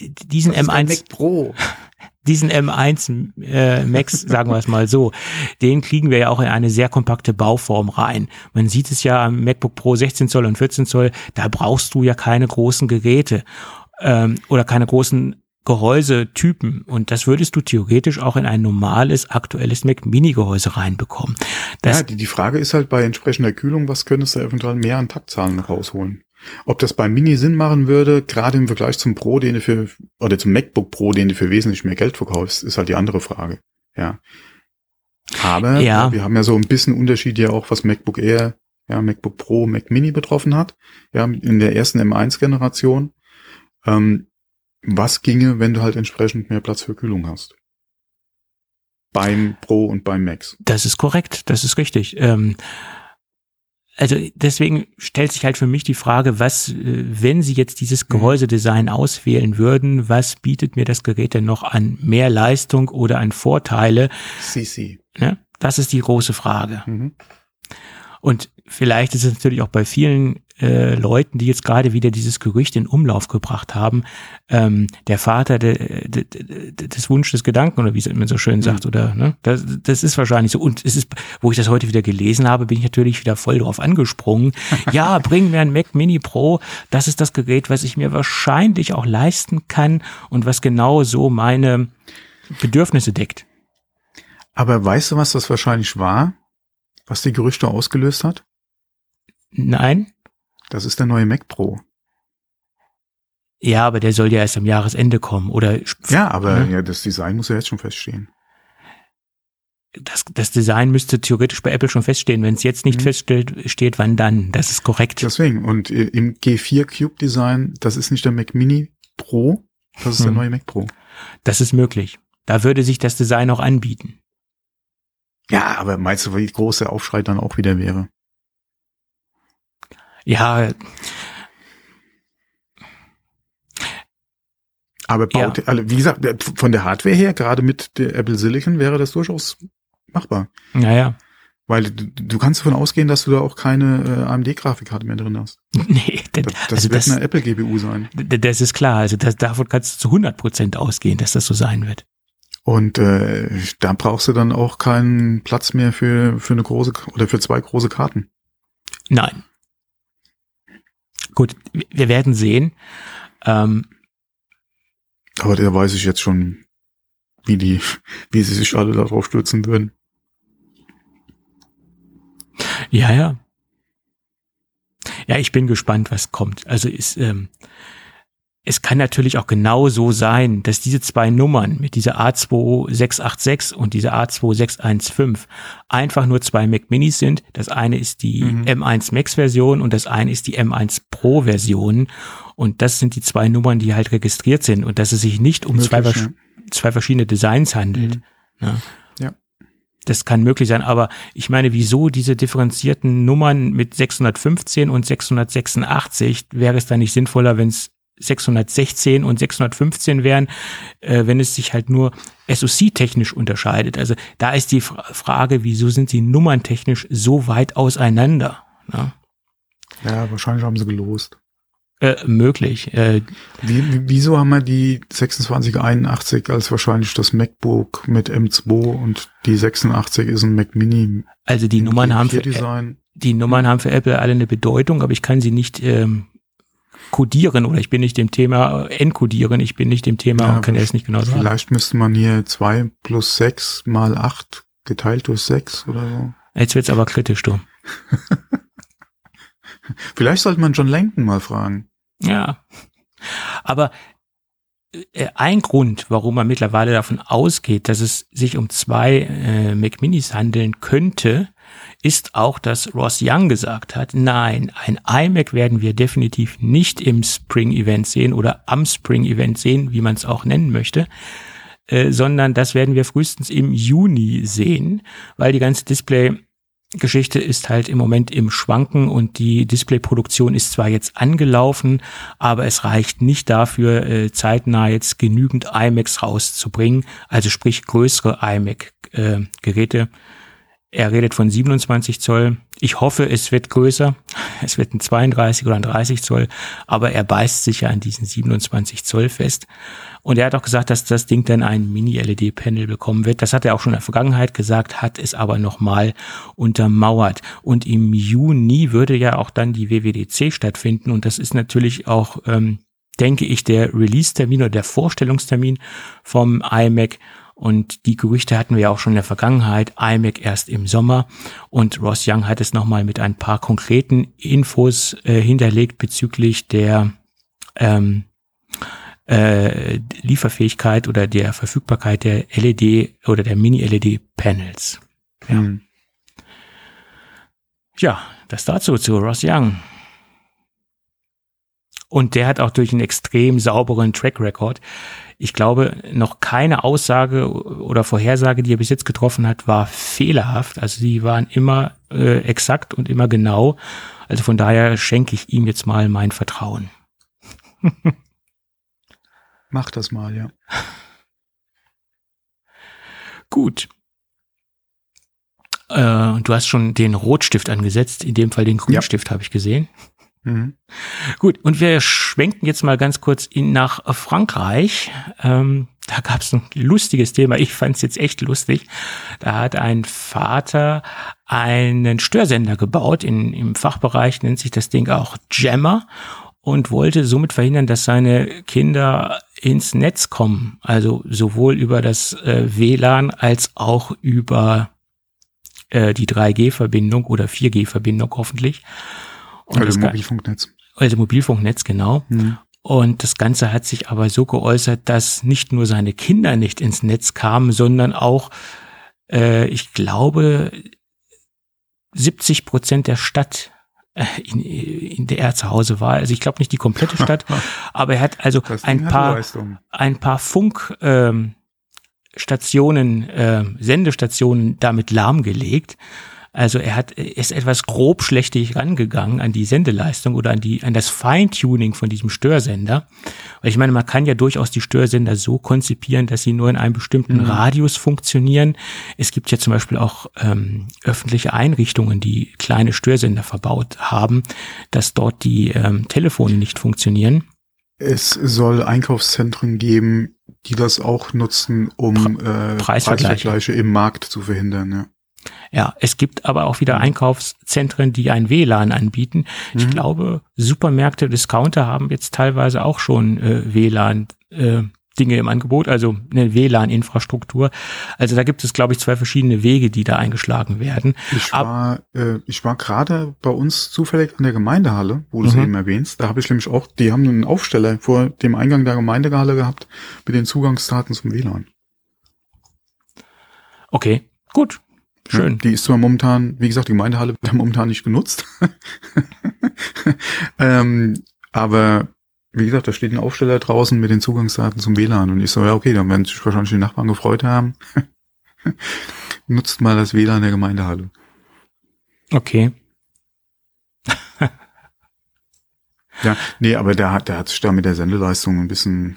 diesen das M1 Mac Pro. [LAUGHS] Diesen M1 äh, Max, sagen wir es mal so, den kriegen wir ja auch in eine sehr kompakte Bauform rein. Man sieht es ja am MacBook Pro 16 Zoll und 14 Zoll, da brauchst du ja keine großen Geräte ähm, oder keine großen Gehäusetypen und das würdest du theoretisch auch in ein normales, aktuelles Mac Mini Gehäuse reinbekommen. Das ja, die, die Frage ist halt bei entsprechender Kühlung, was könntest du eventuell mehr an Taktzahlen rausholen? Ob das beim Mini Sinn machen würde, gerade im Vergleich zum Pro, den du für, oder zum MacBook Pro, den du für wesentlich mehr Geld verkaufst, ist halt die andere Frage. Ja. Aber Ja. wir haben ja so ein bisschen Unterschied ja auch, was MacBook Air, ja, MacBook Pro, Mac Mini betroffen hat. Ja, in der ersten M1-Generation. Ähm, was ginge, wenn du halt entsprechend mehr Platz für Kühlung hast? Beim Pro und beim Max. Das ist korrekt, das ist richtig. Ähm, also deswegen stellt sich halt für mich die Frage, was, äh, wenn Sie jetzt dieses Gehäusedesign auswählen würden, was bietet mir das Gerät denn noch an mehr Leistung oder an Vorteile? CC. Ne? Das ist die große Frage. Mhm. Und vielleicht ist es natürlich auch bei vielen äh, Leuten, die jetzt gerade wieder dieses Gerücht in Umlauf gebracht haben, ähm, der Vater de, de, de, des Wunsch des Gedanken oder wie es immer so schön sagt, oder ne? Das, das ist wahrscheinlich so. Und es ist, wo ich das heute wieder gelesen habe, bin ich natürlich wieder voll drauf angesprungen. [LAUGHS] ja, bring mir ein Mac Mini Pro. Das ist das Gerät, was ich mir wahrscheinlich auch leisten kann und was genau so meine Bedürfnisse deckt. Aber weißt du, was das wahrscheinlich war? Was die Gerüchte ausgelöst hat? Nein? Das ist der neue Mac Pro. Ja, aber der soll ja erst am Jahresende kommen. Oder Ja, aber Ne? ja, das Design muss ja jetzt schon feststehen. das, das Design müsste theoretisch bei Apple schon feststehen. Wenn es jetzt nicht Mhm. feststeht, steht, wann dann? Das ist korrekt. Deswegen. Und im G4 Cube Design, das ist nicht der Mac Mini Pro, das ist der Hm. neue Mac Pro. Das ist möglich. Da würde sich das Design auch anbieten. Ja, aber meinst du, wie groß der Aufschrei dann auch wieder wäre? Ja, Aber baut, also, wie gesagt, von der Hardware her, gerade mit der Apple Silicon, wäre das durchaus machbar. naja. Weil du, kannst davon ausgehen, dass du da auch keine äh, AMD-Grafikkarte mehr drin hast. [LAUGHS] Nee, das, Das, das also wird das, eine Apple GPU sein. das ist klar. Also das, davon kannst du zu 100 Prozent ausgehen, dass das so sein wird. Und äh, da brauchst du dann auch keinen Platz mehr für, für eine große oder für zwei große Karten. Nein. Gut, wir werden sehen. Ähm, Aber da weiß ich jetzt schon, wie die, wie sie sich alle darauf stürzen würden. Ja, ja. Ja, ich bin gespannt, was kommt. Also ist, ähm, es kann natürlich auch genau so sein, dass diese zwei Nummern mit dieser A2686 und dieser A2615 einfach nur zwei Mac Minis sind. Das eine ist die Mhm. M1 Max Version und das eine ist die M1 Pro Version. Und das sind die zwei Nummern, die halt registriert sind und dass es sich nicht um zwei, Möglich, vers- zwei verschiedene Designs handelt. Mhm. Ja. Ja. Das kann möglich sein, aber ich meine, wieso diese differenzierten Nummern mit 615 und 686? Wäre es dann nicht sinnvoller, wenn es 616 und 615 wären, äh, wenn es sich halt nur SoC-technisch unterscheidet? Also da ist die Fra Frage, wieso sind sie nummerntechnisch so weit auseinander? Ja, Ja, wahrscheinlich haben sie gelost. äh, möglich. Äh, Wie, wie, wieso haben wir die 2681 als wahrscheinlich das MacBook mit M2 und die 86 ist ein Mac Mini also die Nummern haben für, die Nummern haben für Apple alle eine Bedeutung, aber ich kann sie nicht ähm, codieren oder ich bin nicht dem Thema äh, encodieren, ich bin nicht dem Thema Ja, und kann es nicht genau sagen. Vielleicht müsste man hier 2 plus 6 mal 8 geteilt durch 6 oder so. Jetzt wird's aber kritisch, du. [LAUGHS] Vielleicht sollte man John Langton mal fragen. Ja. Aber äh, ein Grund, warum man mittlerweile davon ausgeht, dass es sich um zwei äh, Mac Minis handeln könnte, ist auch, dass Ross Young gesagt hat, nein, ein iMac werden wir definitiv nicht im Spring Event sehen oder am Spring Event sehen, wie man es auch nennen möchte, äh, sondern das werden wir frühestens im Juni sehen, weil die ganze Display Geschichte ist halt im Moment im Schwanken und die Displayproduktion ist zwar jetzt angelaufen, aber es reicht nicht dafür, äh, zeitnah jetzt genügend iMacs rauszubringen, also sprich größere iMac-Geräte. Er redet von 27 Zoll. Ich hoffe, es wird größer. Es wird ein 32 oder ein 30 Zoll, aber er beißt sich ja an diesen 27 Zoll fest. Und er hat auch gesagt, dass das Ding dann ein Mini-LED-Panel bekommen wird. Das hat er auch schon in der Vergangenheit gesagt, hat es aber nochmal untermauert. Und im Juni würde ja auch dann die WWDC stattfinden. Und das ist natürlich auch, ähm, denke ich, der Release-Termin oder der Vorstellungstermin vom iMac. Und die Gerüchte hatten wir ja auch schon in der Vergangenheit, iMac erst im Sommer. Und Ross Young hat es nochmal mit ein paar konkreten Infos äh, hinterlegt bezüglich der ähm, äh, Lieferfähigkeit oder der Verfügbarkeit der LED oder der Mini-LED-Panels. Ja. Hm. ja, das dazu zu Ross Young. Und der hat auch durch einen extrem sauberen Track Record. Ich glaube, noch keine Aussage oder Vorhersage, die er bis jetzt getroffen hat, war fehlerhaft. Also die waren immer äh, exakt und immer genau. Also von daher schenke ich ihm jetzt mal mein Vertrauen. [LAUGHS] Mach das mal, ja. [LAUGHS] Gut. Äh, du hast schon den Rotstift angesetzt, in dem Fall den Grünstift ja. habe ich gesehen. Mhm. Gut, und wir schwenken jetzt mal ganz kurz in, nach Frankreich. Ähm, da gab es ein lustiges Thema. Ich fand es jetzt echt lustig. Da hat ein Vater einen Störsender gebaut. In, Im Fachbereich nennt sich das Ding auch Jammer und wollte somit verhindern, dass seine Kinder ins Netz kommen. Also sowohl über das äh, WLAN als auch über äh, die 3G-Verbindung oder 4G-Verbindung hoffentlich. Und also Mobilfunknetz. Also Mobilfunknetz, genau. Mhm. Und das Ganze hat sich aber so geäußert, dass nicht nur seine Kinder nicht ins Netz kamen, sondern auch, äh, ich glaube, 70 Prozent der Stadt, äh, in, in der er zu Hause war. Also ich glaube nicht die komplette [LAUGHS] Stadt, aber er hat also ein paar, ein paar Funk, ähm, Stationen, äh, Sendestationen damit lahmgelegt. Also er hat ist etwas grob schlechtig rangegangen an die Sendeleistung oder an die an das Feintuning von diesem Störsender. Weil ich meine, man kann ja durchaus die Störsender so konzipieren, dass sie nur in einem bestimmten mhm. Radius funktionieren. Es gibt ja zum Beispiel auch ähm, öffentliche Einrichtungen, die kleine Störsender verbaut haben, dass dort die ähm, Telefone nicht funktionieren. Es soll Einkaufszentren geben, die das auch nutzen, um äh, Preisvergleiche. Preisvergleiche im Markt zu verhindern. Ja. Ja, es gibt aber auch wieder Einkaufszentren, die ein WLAN anbieten. Mhm. Ich glaube, Supermärkte, Discounter haben jetzt teilweise auch schon äh, WLAN. Äh, Dinge im Angebot, also eine WLAN-Infrastruktur. Also da gibt es, glaube ich, zwei verschiedene Wege, die da eingeschlagen werden. Ich war, äh, ich war gerade bei uns zufällig an der Gemeindehalle, wo du es mhm. eben erwähnst. Da habe ich nämlich auch, die haben einen Aufsteller vor dem Eingang der Gemeindehalle gehabt mit den Zugangsdaten zum WLAN. Okay, gut. Schön. Die ist zwar momentan, wie gesagt, die Gemeindehalle wird momentan nicht genutzt. [LAUGHS] ähm, aber wie gesagt, da steht ein Aufsteller draußen mit den Zugangsdaten zum WLAN und ich so, ja okay, dann werden sich wahrscheinlich die Nachbarn gefreut haben. [LAUGHS] Nutzt mal das WLAN der Gemeindehalle. Okay. ja, nee, aber der hat, der hat sich da mit der Sendeleistung ein bisschen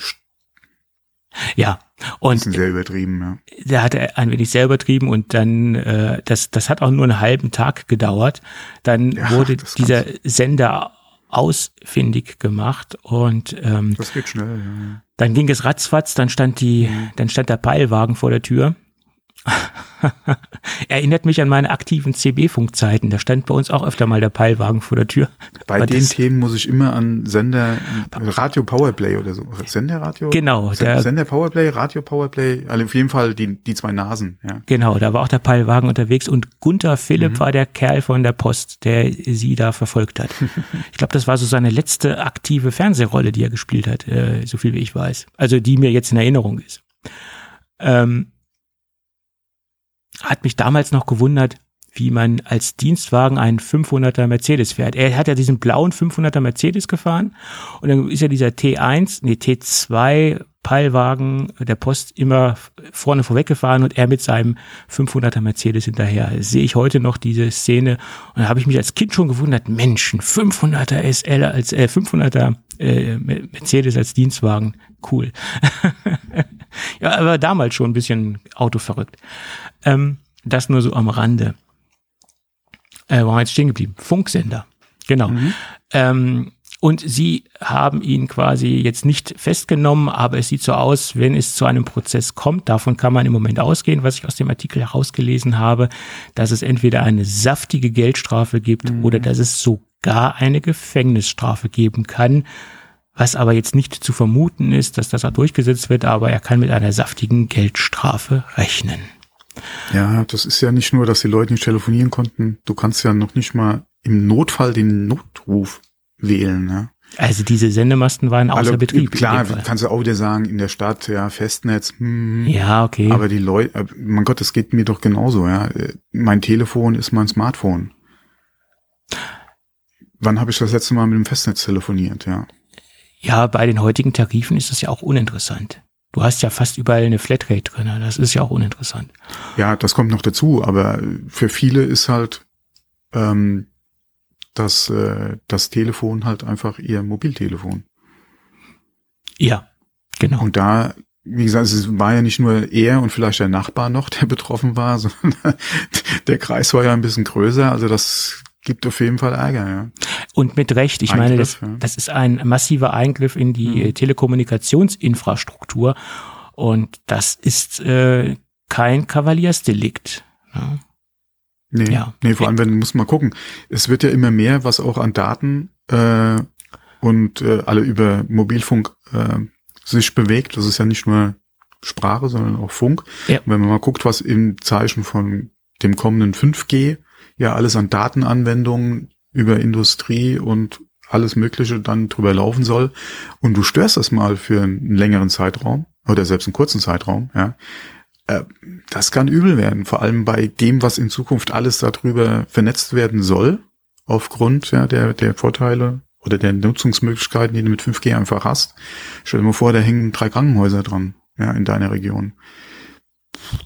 ja, und sehr übertrieben, ja. Der hat ein wenig sehr übertrieben und dann, äh, das, das hat auch nur einen halben Tag gedauert. Dann ja, wurde dieser Sender ausfindig gemacht und ähm, das geht schnell. Ja. Dann ging es ratzfatz, dann stand die, mhm. dann stand der Peilwagen vor der Tür [LAUGHS] Erinnert mich an meine aktiven CB-Funkzeiten. Da stand bei uns auch öfter mal der Peilwagen vor der Tür. Bei Aber den Themen muss ich immer an Sender, Radio Powerplay oder so. Senderradio? Genau. Der, Sender Powerplay, Radio Powerplay, also auf jeden Fall die, die zwei Nasen, ja. Genau, da war auch der Peilwagen unterwegs und Gunther Philipp mhm. war der Kerl von der Post, der sie da verfolgt hat. [LAUGHS] ich glaube, das war so seine letzte aktive Fernsehrolle, die er gespielt hat, äh, so viel wie ich weiß. Also die mir jetzt in Erinnerung ist. Ähm, hat mich damals noch gewundert, wie man als Dienstwagen einen 500er Mercedes fährt. Er hat ja diesen blauen 500er Mercedes gefahren und dann ist ja dieser T1, nee, T2 Peilwagen der Post immer vorne vorweggefahren und er mit seinem 500er Mercedes hinterher. Sehe ich heute noch diese Szene und da habe ich mich als Kind schon gewundert, Menschen, 500er SL als äh, 500er äh, Mercedes als Dienstwagen, cool. [LAUGHS] ja, aber damals schon ein bisschen autoverrückt. Ähm, das nur so am Rande. Äh, wo waren wir jetzt stehen geblieben? Funksender. Genau. Mhm. Ähm, und sie haben ihn quasi jetzt nicht festgenommen, aber es sieht so aus, wenn es zu einem Prozess kommt, davon kann man im Moment ausgehen, was ich aus dem Artikel herausgelesen habe, dass es entweder eine saftige Geldstrafe gibt mhm. oder dass es sogar eine Gefängnisstrafe geben kann, was aber jetzt nicht zu vermuten ist, dass das auch durchgesetzt wird, aber er kann mit einer saftigen Geldstrafe rechnen. Ja, das ist ja nicht nur, dass die Leute nicht telefonieren konnten, du kannst ja noch nicht mal im Notfall den Notruf wählen. Ja. Also diese Sendemasten waren außer also, Betrieb. Klar, kannst du auch wieder sagen, in der Stadt, ja, Festnetz. Hm, ja, okay. Aber die Leute, mein Gott, das geht mir doch genauso, ja. Mein Telefon ist mein Smartphone. Wann habe ich das letzte Mal mit dem Festnetz telefoniert, ja? Ja, bei den heutigen Tarifen ist das ja auch uninteressant. Du hast ja fast überall eine Flatrate drin, das ist ja auch uninteressant. Ja, das kommt noch dazu, aber für viele ist halt ähm, das, äh, das Telefon halt einfach ihr Mobiltelefon. Ja, genau. Und da, wie gesagt, es war ja nicht nur er und vielleicht der Nachbar noch, der betroffen war, [LAUGHS] sondern der Kreis war ja ein bisschen größer. Also das gibt auf jeden Fall Ärger, ja. Und mit Recht. Ich Eingriff, meine, das, ja. das ist ein massiver Eingriff in die mhm. Telekommunikationsinfrastruktur. Und das ist äh, kein Kavaliersdelikt. Ja. Nee, ja. nee, vor allem, wenn muss man gucken. Es wird ja immer mehr, was auch an Daten äh, und äh, alle über Mobilfunk äh, sich bewegt. Das ist ja nicht nur Sprache, sondern auch Funk. Ja. wenn man mal guckt, was im Zeichen von dem kommenden 5G ja alles an Datenanwendungen über Industrie und alles Mögliche dann drüber laufen soll und du störst das mal für einen längeren Zeitraum oder selbst einen kurzen Zeitraum, ja, das kann übel werden. Vor allem bei dem, was in Zukunft alles darüber vernetzt werden soll, aufgrund ja, der, der Vorteile oder der Nutzungsmöglichkeiten, die du mit 5G einfach hast. Stell dir mal vor, da hängen drei Krankenhäuser dran, ja, in deiner Region.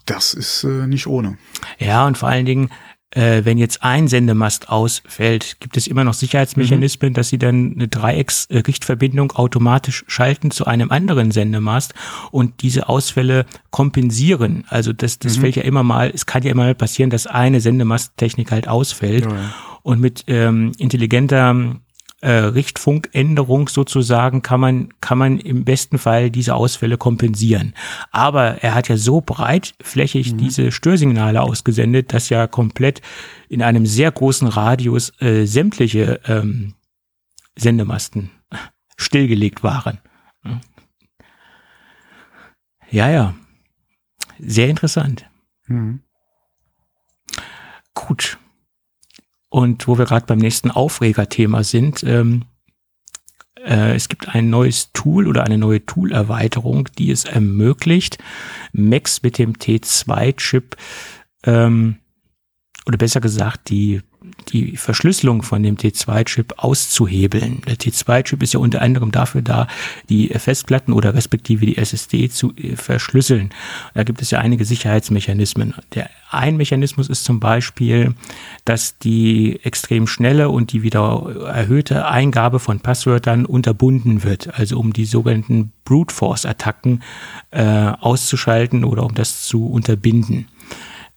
Das ist äh, nicht ohne. Ja, und vor allen Dingen, äh, wenn jetzt ein Sendemast ausfällt, gibt es immer noch Sicherheitsmechanismen, mhm. dass sie dann eine Dreiecksrichtverbindung automatisch schalten zu einem anderen Sendemast und diese Ausfälle kompensieren. Also das, das mhm. fällt ja immer mal, es kann ja immer mal passieren, dass eine Sendemasttechnik halt ausfällt. Ja, ja. Und mit ähm, intelligenter äh, Richtfunkänderung sozusagen kann man, kann man im besten Fall diese Ausfälle kompensieren. Aber er hat ja so breitflächig mhm. diese Störsignale ausgesendet, dass ja komplett in einem sehr großen Radius äh, sämtliche ähm, Sendemasten stillgelegt waren. Ja, ja. Sehr interessant. Mhm. Gut. Und wo wir gerade beim nächsten Aufregerthema sind, ähm, äh, es gibt ein neues Tool oder eine neue Toolerweiterung, die es ermöglicht, Macs mit dem T2-Chip ähm, oder besser gesagt die die Verschlüsselung von dem T2-Chip auszuhebeln. Der T2-Chip ist ja unter anderem dafür da, die Festplatten oder respektive die SSD zu äh, verschlüsseln. Da gibt es ja einige Sicherheitsmechanismen. Der ein Mechanismus ist zum Beispiel, dass die extrem schnelle und die wieder erhöhte Eingabe von Passwörtern unterbunden wird, also um die sogenannten Brute Force Attacken äh, auszuschalten oder um das zu unterbinden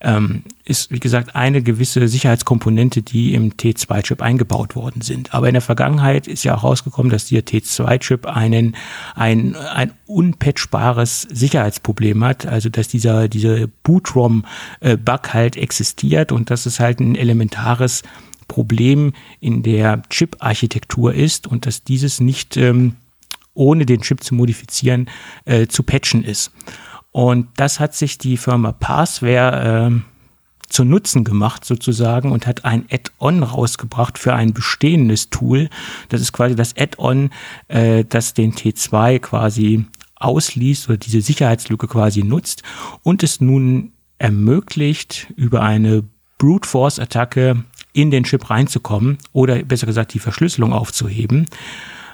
ähm, ist, wie gesagt, eine gewisse Sicherheitskomponente, die im T2-Chip eingebaut worden sind. Aber in der Vergangenheit ist ja auch rausgekommen, dass der T2-Chip einen, ein, ein unpatchbares Sicherheitsproblem hat, also dass dieser, diese Bootrom-Bug halt existiert und dass es halt ein elementares Problem in der Chip-Architektur ist und dass dieses nicht ähm, ohne den Chip zu modifizieren äh, zu patchen ist. Und das hat sich die Firma Passware äh, zu Nutzen gemacht sozusagen und hat ein Add-on rausgebracht für ein bestehendes Tool. Das ist quasi das Add-on, äh, das den T2 quasi ausliest oder diese Sicherheitslücke quasi nutzt und es nun ermöglicht, über eine Brute Force Attacke in den Chip reinzukommen oder besser gesagt die Verschlüsselung aufzuheben.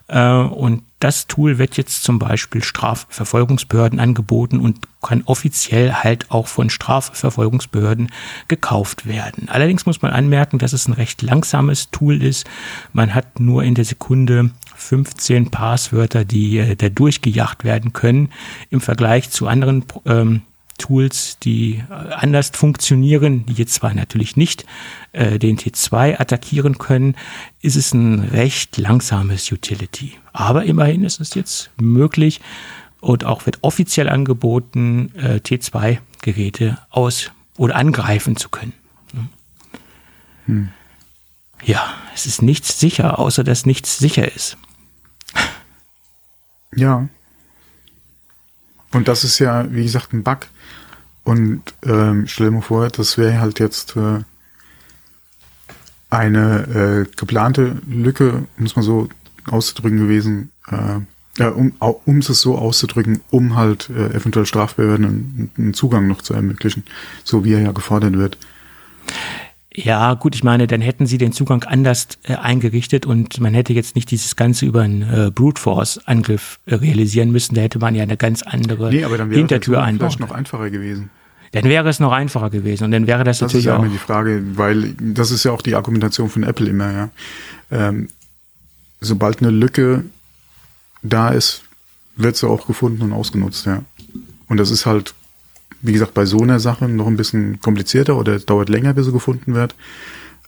Äh, und das Tool wird jetzt zum Beispiel Strafverfolgungsbehörden angeboten und kann offiziell halt auch von Strafverfolgungsbehörden gekauft werden. Allerdings muss man anmerken, dass es ein recht langsames Tool ist. Man hat nur in der Sekunde 15 Passwörter, die äh, da durchgejagt werden können im Vergleich zu anderen ähm, Tools, die äh, anders funktionieren, die jetzt zwar natürlich nicht äh, den T2 attackieren können, ist es ein recht langsames Utility. Aber immerhin ist es jetzt möglich und auch wird offiziell angeboten, äh, T2-Geräte aus oder angreifen zu können. Hm. Ja, es ist nichts sicher, außer dass nichts sicher ist. Ja. Und das ist ja, wie gesagt, ein Bug. Und ähm, stell dir mal vor, das wäre halt jetzt äh, eine äh, geplante Lücke, um es mal so auszudrücken gewesen, äh, ja, um, um es so auszudrücken, um halt äh, eventuell Strafbehörden einen, einen Zugang noch zu ermöglichen, so wie er ja gefordert wird. Ja, gut, ich meine, dann hätten sie den Zugang anders äh, eingerichtet und man hätte jetzt nicht dieses Ganze über einen äh, Brute Force Angriff äh, realisieren müssen. Da hätte man ja eine ganz andere nee, aber dann wäre Hintertür einbauen. vielleicht noch einfacher gewesen. Dann wäre es noch einfacher gewesen und dann wäre das, Das natürlich ist ja auch. immer die Frage, weil das ist ja auch die Argumentation von Apple immer, ja. Ähm, sobald eine Lücke da ist, wird sie auch gefunden und ausgenutzt, ja. Und das ist halt, wie gesagt, bei so einer Sache noch ein bisschen komplizierter oder es dauert länger, bis sie gefunden wird,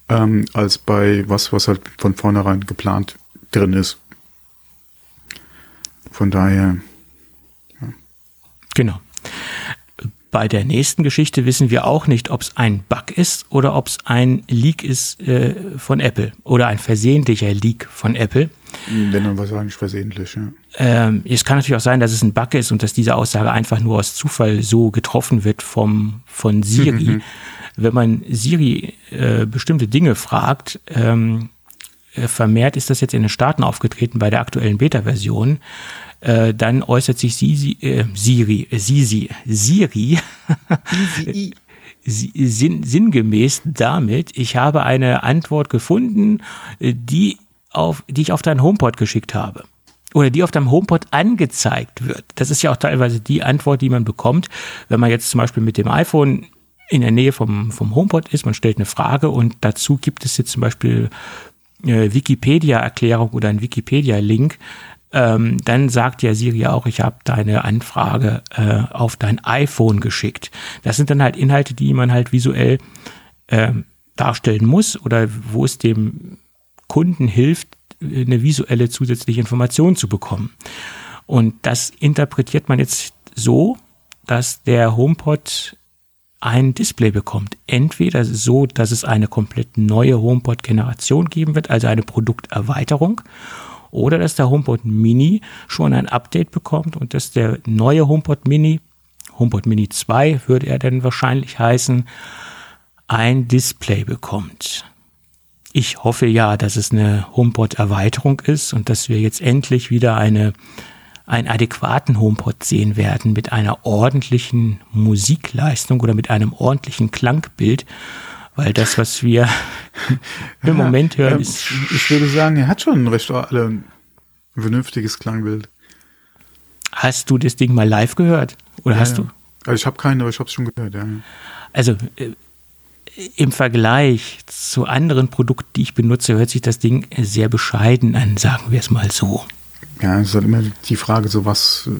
ähm, als bei was, was halt von vornherein geplant drin ist. Von daher, Genau. Bei der nächsten Geschichte wissen wir auch nicht, ob es ein Bug ist oder ob es ein Leak ist äh, von Apple oder ein versehentlicher Leak von Apple. wenn dann wahrscheinlich versehentlich, ja. Ähm, es kann natürlich auch sein, dass es ein Bug ist und dass diese Aussage einfach nur aus Zufall so getroffen wird vom, von Siri. Wenn man Siri äh, bestimmte Dinge fragt, ähm, äh, vermehrt ist das jetzt in den Staaten aufgetreten bei der aktuellen Beta-Version, äh, dann äußert sich Sisi, äh, Siri, äh, Sisi, Siri [LAUGHS] si- sinn, sinngemäß damit, ich habe eine Antwort gefunden, äh, die, auf, die ich auf deinen HomePod geschickt habe. Oder die auf deinem HomePod angezeigt wird. Das ist ja auch teilweise die Antwort, die man bekommt, wenn man jetzt zum Beispiel mit dem iPhone in der Nähe vom, vom HomePod ist, man stellt eine Frage und dazu gibt es jetzt zum Beispiel äh, Wikipedia-Erklärung oder ein Wikipedia-Link, ähm, dann sagt ja Siri auch, ich habe deine Anfrage äh, auf dein iPhone geschickt. Das sind dann halt Inhalte, die man halt visuell ähm, darstellen muss oder wo es dem Kunden hilft, eine visuelle zusätzliche Information zu bekommen. Und das interpretiert man jetzt so, dass der HomePod ein Display bekommt. Entweder so, dass es eine komplett neue HomePod-Generation geben wird, also eine Produkterweiterung, oder dass der HomePod Mini schon ein Update bekommt und dass der neue HomePod Mini, HomePod Mini 2 würde er dann wahrscheinlich heißen, ein Display bekommt. Ich hoffe ja, dass es eine HomePod-Erweiterung ist und dass wir jetzt endlich wieder eine, einen adäquaten HomePod sehen werden mit einer ordentlichen Musikleistung oder mit einem ordentlichen Klangbild, weil das, was wir [LAUGHS] im Moment hören, Ähm, ist ich würde sagen, er hat schon recht alle ein vernünftiges Klangbild. Hast du das Ding mal live gehört? Oder hast ja. du? Also ich habe keinen, aber ich habe es schon gehört, ja. Also äh, im Vergleich zu anderen Produkten, die ich benutze, hört sich das Ding sehr bescheiden an, sagen wir es mal so. Ja, es ist halt immer die Frage, so was äh,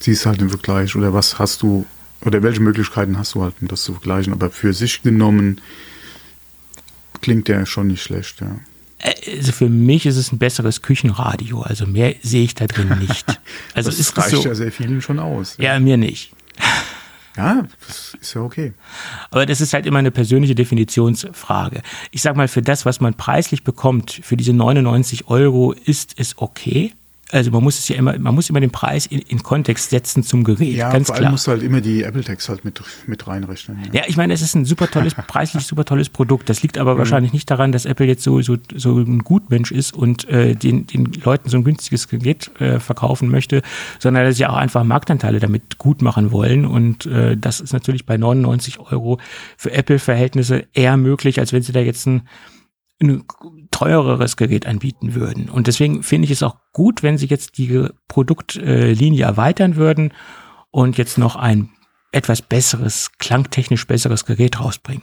siehst du halt im Vergleich oder was hast du oder welche Möglichkeiten hast du halt, um das zu vergleichen. Aber für sich genommen klingt der schon nicht schlecht, ja. Äh, Also für mich ist es ein besseres Küchenradio. Also mehr sehe ich da drin nicht. [LAUGHS] Also das ist reicht so. ja sehr vielen schon aus. Ja, mir nicht. ja, das ist ja okay. Aber das ist halt immer eine persönliche Definitionsfrage. Ich sag mal, für das, was man preislich bekommt, für diese 99 Euro, ist es okay. Also man muss es ja immer, man muss immer den Preis in, in Kontext setzen zum Gerät, Ja, ganz vor allem klar. musst du halt immer die Apple Tags halt mit, mit reinrechnen. Ja. Ja, ich meine, es ist ein super tolles, [LAUGHS] preislich super tolles Produkt. Das liegt aber wahrscheinlich nicht daran, dass Apple jetzt so, so, so ein Gutmensch ist und äh, den, den Leuten so ein günstiges Gerät äh, verkaufen möchte, sondern dass sie auch einfach Marktanteile damit gut machen wollen. Und äh, das ist natürlich bei 99 Euro für Apple-Verhältnisse eher möglich, als wenn sie da jetzt ein, ein teureres Gerät anbieten würden. Und deswegen finde ich es auch gut, wenn sie jetzt die Produktlinie erweitern würden und jetzt noch ein etwas besseres, klangtechnisch besseres Gerät rausbringen.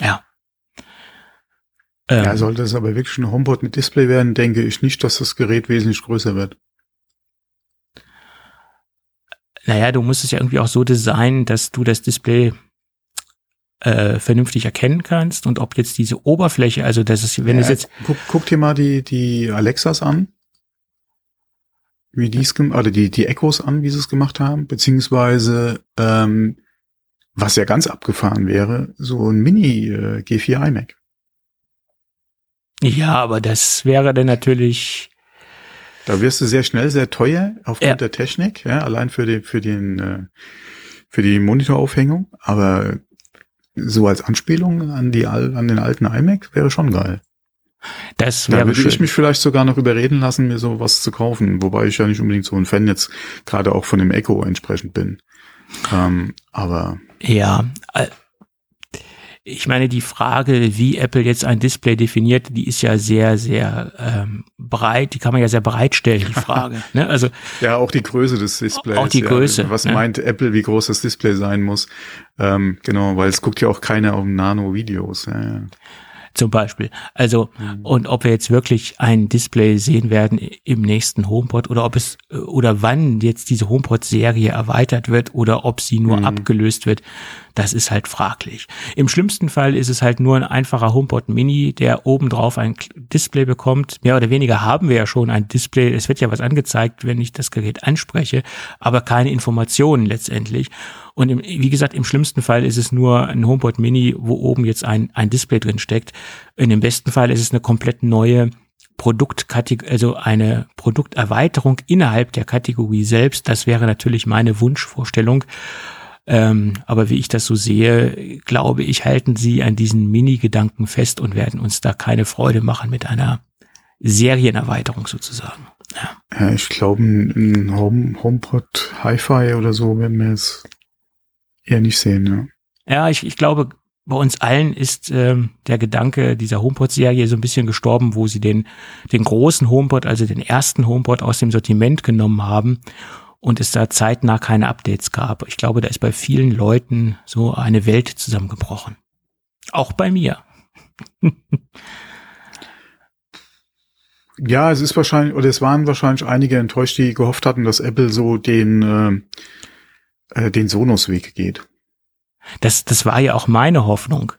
Ja. Ähm, Ja, sollte es aber wirklich ein HomePod mit Display werden, denke ich nicht, dass das Gerät wesentlich größer wird. naja, du musst es ja irgendwie auch so designen, dass du das Display äh, vernünftig erkennen kannst und ob jetzt diese Oberfläche, also das ist, wenn es Ja, jetzt, guck, guck dir mal die, die Alexas an. Wie die es oder die, die Echos an, wie sie es gemacht haben, beziehungsweise, ähm, was ja ganz abgefahren wäre, so ein Mini äh, G4 iMac. ja, aber das wäre dann natürlich, Da wirst du sehr schnell sehr teuer aufgrund Ja. der Technik, ja, allein für die, für den, äh, für die Monitoraufhängung. Aber so als Anspielung an die, al- an den alten iMac wäre schon geil. Das Da wäre würde schön. ich mich vielleicht sogar noch überreden lassen, mir sowas zu kaufen. Wobei ich ja nicht unbedingt so ein Fan jetzt gerade auch von dem Echo entsprechend bin. Ähm, aber Ja, äh, ich meine, die Frage, wie Apple jetzt ein Display definiert, die ist ja sehr, sehr ähm, breit, die kann man ja sehr breit stellen, die [LAUGHS] Frage. ne? Also ja, auch die Größe des Displays. Auch die ja, Größe, Was ne? meint Apple, wie groß das Display sein muss? Ähm, genau, weil es guckt ja auch keiner auf Nano-Videos. Ja, ja. Zum Beispiel. Also, und ob wir jetzt wirklich ein Display sehen werden im nächsten HomePod oder ob es äh, oder wann jetzt diese HomePod-Serie erweitert wird oder ob sie nur abgelöst wird, das ist halt fraglich. Im schlimmsten Fall ist es halt nur ein einfacher HomePod Mini, der obendrauf ein Display bekommt. Mehr oder weniger haben wir ja schon ein Display. Es wird ja was angezeigt, wenn ich das Gerät anspreche, aber keine Informationen letztendlich. Und im, wie gesagt, im schlimmsten Fall ist es nur ein HomePod Mini, wo oben jetzt ein, ein Display drin steckt. In dem besten Fall ist es eine komplett neue Produktkategorie, also eine Produkterweiterung innerhalb der Kategorie selbst. Das wäre natürlich meine Wunschvorstellung. Ähm, aber wie ich das so sehe, glaube ich, halten sie an diesen Mini-Gedanken fest und werden uns da keine Freude machen mit einer Serienerweiterung sozusagen. Ja. Ja, ich glaube, ein Home, HomePod Hi-Fi oder so werden wir jetzt eher nicht sehen, ja. Ja, ich, ich glaube, bei uns allen ist ähm, der Gedanke dieser HomePod-Serie so ein bisschen gestorben, wo sie den, den großen HomePod, also den ersten HomePod aus dem Sortiment genommen haben und es da zeitnah keine Updates gab. Ich glaube, da ist bei vielen Leuten so eine Welt zusammengebrochen. Auch bei mir. [LAUGHS] Ja, es ist wahrscheinlich, oder es waren wahrscheinlich einige enttäuscht, die gehofft hatten, dass Apple so den, äh, äh, den Sonos-Weg geht. Das, das war ja auch meine Hoffnung.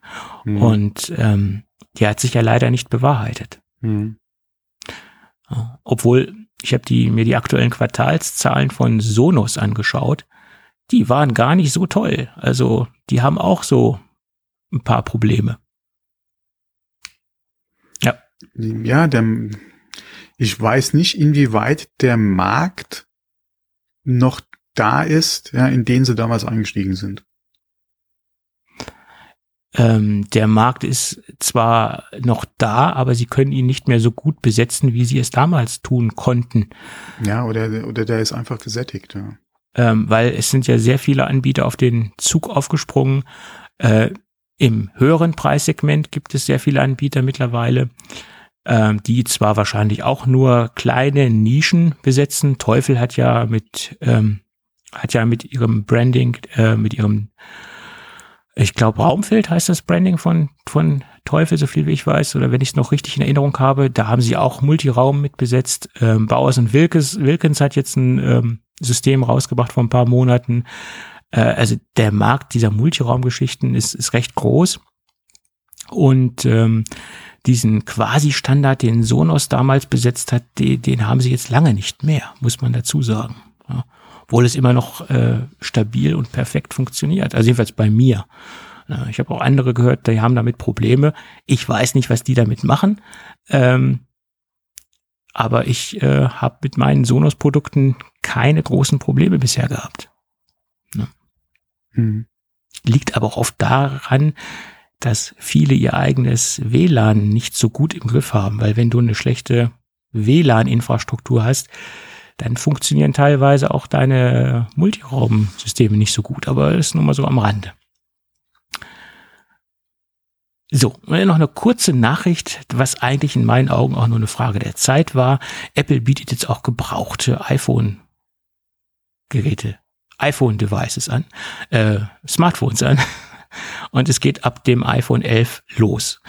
Mhm. Und ähm, die hat sich ja leider nicht bewahrheitet. Mhm. Ja. Obwohl, ich habe die, mir die aktuellen Quartalszahlen von Sonos angeschaut. Die waren gar nicht so toll. Also, die haben auch so ein paar Probleme. Ja, der, ich weiß nicht, inwieweit der Markt noch da ist, ja, in den sie damals eingestiegen sind. Ähm, der Markt ist zwar noch da, aber sie können ihn nicht mehr so gut besetzen, wie sie es damals tun konnten. Ja, oder, oder der ist einfach gesättigt, ja. ähm, weil es sind ja sehr viele Anbieter auf den Zug aufgesprungen. Äh, Im höheren Preissegment gibt es sehr viele Anbieter mittlerweile, ähm, die zwar wahrscheinlich auch nur kleine Nischen besetzen. Teufel hat ja mit ähm, hat ja mit ihrem Branding, äh, mit ihrem ich glaube, Raumfeld heißt das Branding von, von Teufel, so viel wie ich weiß, oder wenn ich es noch richtig in Erinnerung habe, da haben sie auch Multiraum mit besetzt. Ähm, Bauers und Wilkes, Wilkins hat jetzt ein ähm, System rausgebracht vor ein paar Monaten. Äh, also der Markt dieser Multiraumgeschichten ist, ist recht groß. Und ähm, diesen Quasi-Standard, den Sonos damals besetzt hat, den, den haben sie jetzt lange nicht mehr, muss man dazu sagen. Ja. Obwohl es immer noch äh, stabil und perfekt funktioniert. Also jedenfalls bei mir. Ich habe auch andere gehört, die haben damit Probleme. Ich weiß nicht, was die damit machen. Ähm, aber ich äh, habe mit meinen Sonos-Produkten keine großen Probleme bisher gehabt. Mhm. Liegt aber auch oft daran, dass viele ihr eigenes WLAN nicht so gut im Griff haben, weil wenn du eine schlechte WLAN-Infrastruktur hast, dann funktionieren teilweise auch deine Multiraum-Systeme nicht so gut, aber das ist nur mal so am Rande. So, und dann noch eine kurze Nachricht, was eigentlich in meinen Augen auch nur eine Frage der Zeit war. Apple bietet jetzt auch gebrauchte iPhone-Geräte, iPhone-Devices an, äh, Smartphones an. Und es geht ab dem iPhone 11 los.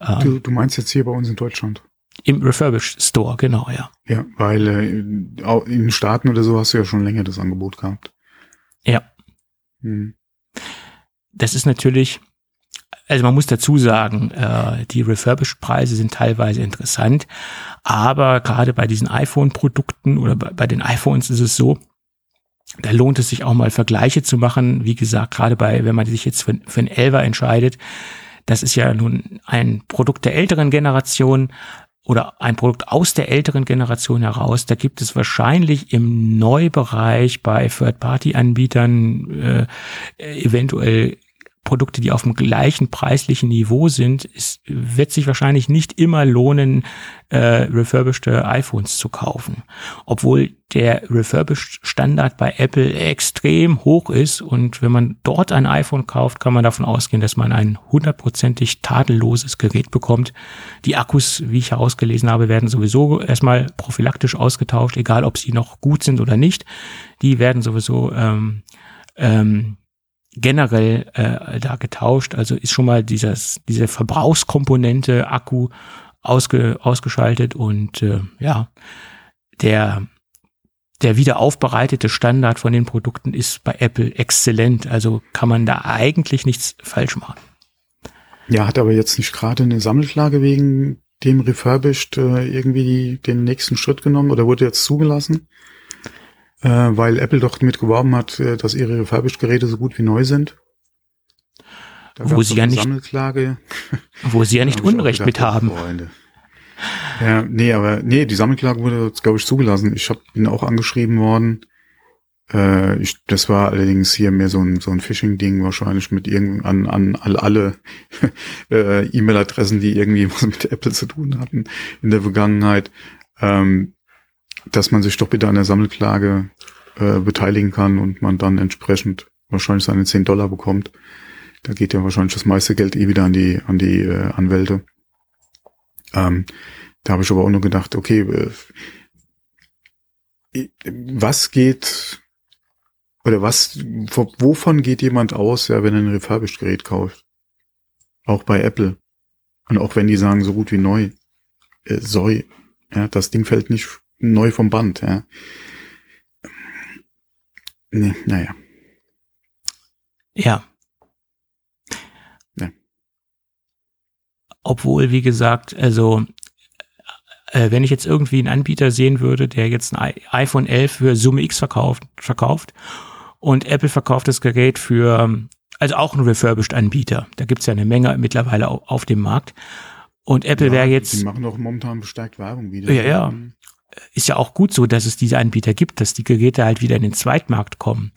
Ähm, Du, du meinst jetzt hier bei uns in Deutschland? Im Refurbished Store, genau, ja. Ja, weil äh, in den Staaten oder so hast du ja schon länger das Angebot gehabt. Ja. Mhm. Das ist natürlich, also man muss dazu sagen, äh, die Refurbished-Preise sind teilweise interessant, aber gerade bei diesen iPhone-Produkten oder bei, bei den iPhones ist es so, da lohnt es sich auch mal Vergleiche zu machen. Wie gesagt, gerade bei, wenn man sich jetzt für, für einen Elver entscheidet, das ist ja nun ein Produkt der älteren Generation oder ein Produkt aus der älteren Generation heraus. Da gibt es wahrscheinlich im Neubereich bei Third-Party-Anbietern äh, eventuell Produkte, die auf dem gleichen preislichen Niveau sind, es wird sich wahrscheinlich nicht immer lohnen, äh, refurbished iPhones zu kaufen. Obwohl der refurbished Standard bei Apple extrem hoch ist und wenn man dort ein iPhone kauft, kann man davon ausgehen, dass man ein hundertprozentig tadelloses Gerät bekommt. Die Akkus, wie ich herausgelesen habe, werden sowieso erstmal prophylaktisch ausgetauscht, egal ob sie noch gut sind oder nicht. Die werden sowieso ähm, ähm, generell äh, da getauscht. Also ist schon mal dieses, diese Verbrauchskomponente Akku ausge, ausgeschaltet und äh, ja, der der wiederaufbereitete Standard von den Produkten ist bei Apple exzellent. Also kann man da eigentlich nichts falsch machen. Ja, hat aber jetzt nicht gerade eine Sammelklage wegen dem Refurbished äh, irgendwie den nächsten Schritt genommen oder wurde jetzt zugelassen? Äh, weil Apple doch damit geworben hat, äh, dass ihre Refurbished-Geräte so gut wie neu sind. Da wo sie ja nicht, Sammelklage. [LAUGHS] wo sie ja nicht Unrecht gedacht, mit haben. Freunde. Ja, nee, aber nee, die Sammelklage wurde, glaube ich, zugelassen. Ich hab, bin auch angeschrieben worden. Äh, ich, das war allerdings hier mehr so ein, so ein Phishing-Ding, wahrscheinlich mit irgend an, an alle, alle [LAUGHS] äh, E-Mail-Adressen, die irgendwie [LAUGHS] was mit Apple zu tun hatten in der Vergangenheit. Ähm, dass man sich doch bitte an der Sammelklage äh, beteiligen kann und man dann entsprechend wahrscheinlich seine 10 Dollar bekommt. Da geht ja wahrscheinlich das meiste Geld eh wieder an die, an die äh, Anwälte. Ähm, da habe ich aber auch nur gedacht, okay, äh, was geht oder was, wovon geht jemand aus, ja, wenn er ein refurbished Gerät kauft? Auch bei Apple. Und auch wenn die sagen, so gut wie neu, äh, sorry, ja, das Ding fällt nicht neu vom Band, ja. Nee, naja. Ja. ja. Obwohl, wie gesagt, also äh, wenn ich jetzt irgendwie einen Anbieter sehen würde, der jetzt ein iPhone 11 für Summe X verkauft, verkauft und Apple verkauft das Gerät für, also auch ein refurbished Anbieter. Da gibt's ja eine Menge mittlerweile auf dem Markt. Und Apple ja, wäre jetzt. Die machen doch momentan bestärkt Werbung wieder. Ja, ja ist ja auch gut so, dass es diese Anbieter gibt, dass die Geräte halt wieder in den Zweitmarkt kommen.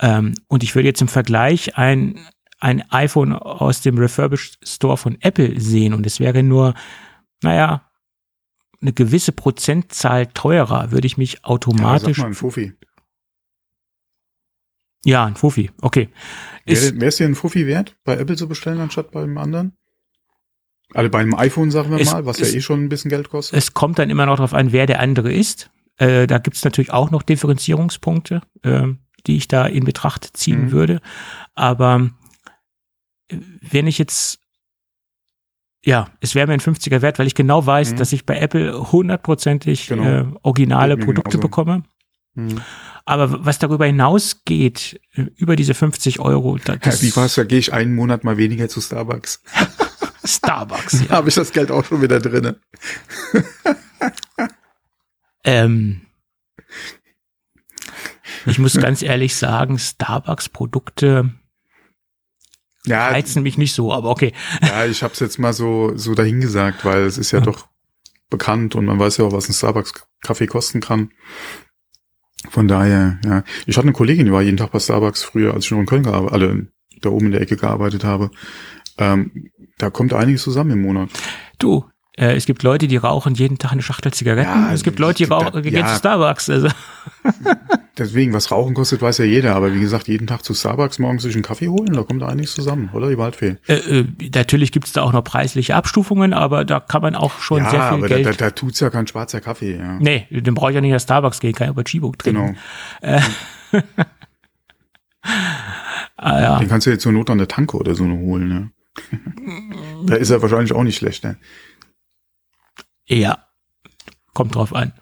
Ähm, und ich würde jetzt im Vergleich ein, ein iPhone aus dem Refurbished Store von Apple sehen und es wäre nur, naja, eine gewisse Prozentzahl teurer, würde ich mich automatisch. Ja, sag mal ein Fufi. Ja, ein Fufi, okay. Wäre es dir ein Fufi wert, bei Apple zu bestellen, anstatt beim anderen? Also bei einem iPhone, sagen wir es, mal, was es, ja eh schon ein bisschen Geld kostet. Es kommt dann immer noch darauf an, wer der andere ist. Äh, da gibt es natürlich auch noch Differenzierungspunkte, äh, die ich da in Betracht ziehen mhm. würde. Aber äh, wenn ich jetzt, ja, es wäre mir ein 50er wert, weil ich genau weiß, mhm. dass ich bei Apple hundertprozentig genau. äh, originale Produkte genauso. bekomme. Mhm. Aber was darüber hinausgeht, äh, über diese 50 Euro, [LAUGHS] das ja, wie war's, da gehe ich einen Monat mal weniger zu Starbucks. [LAUGHS] Starbucks. Ja. [LAUGHS] Habe ich das Geld auch schon wieder drinne. ähm, ich muss ganz ehrlich sagen, Starbucks-Produkte ja, reizen mich nicht so, aber okay. Ja, ich habe es jetzt mal so so dahingesagt, weil es ist ja, ja doch bekannt und man weiß ja auch, was ein Starbucks-Kaffee kosten kann. Von daher, ja. Ich hatte eine Kollegin, die war jeden Tag bei Starbucks früher, als ich noch in Köln gearbeitet, alle da oben in der Ecke gearbeitet habe. Ähm, da kommt einiges zusammen im Monat. Du, äh, es gibt Leute, die rauchen jeden Tag eine Schachtel Zigaretten. Ja, es gibt Leute, die rauchen, gehen ja. zu Starbucks. Also. [LAUGHS] [LAUGHS] Deswegen, was Rauchen kostet, weiß ja jeder. Aber wie gesagt, jeden Tag zu Starbucks morgens sich einen Kaffee holen, da kommt einiges zusammen, oder? Die Waldfee. Äh, äh, natürlich gibt es da auch noch preisliche Abstufungen, aber da kann man auch schon ja, sehr viel aber Geld. Da, da, da tut's ja kein schwarzer Kaffee. Ja. Nee, den brauche ich ja nicht nach Starbucks gehen, kann ich über Chibo trinken. Genau. Äh, [LAUGHS] ah, ja. Den kannst du jetzt zur Not an der Tanke oder so holen, ne? [LAUGHS] da ist er wahrscheinlich auch nicht schlecht, ne? Ja, kommt drauf an.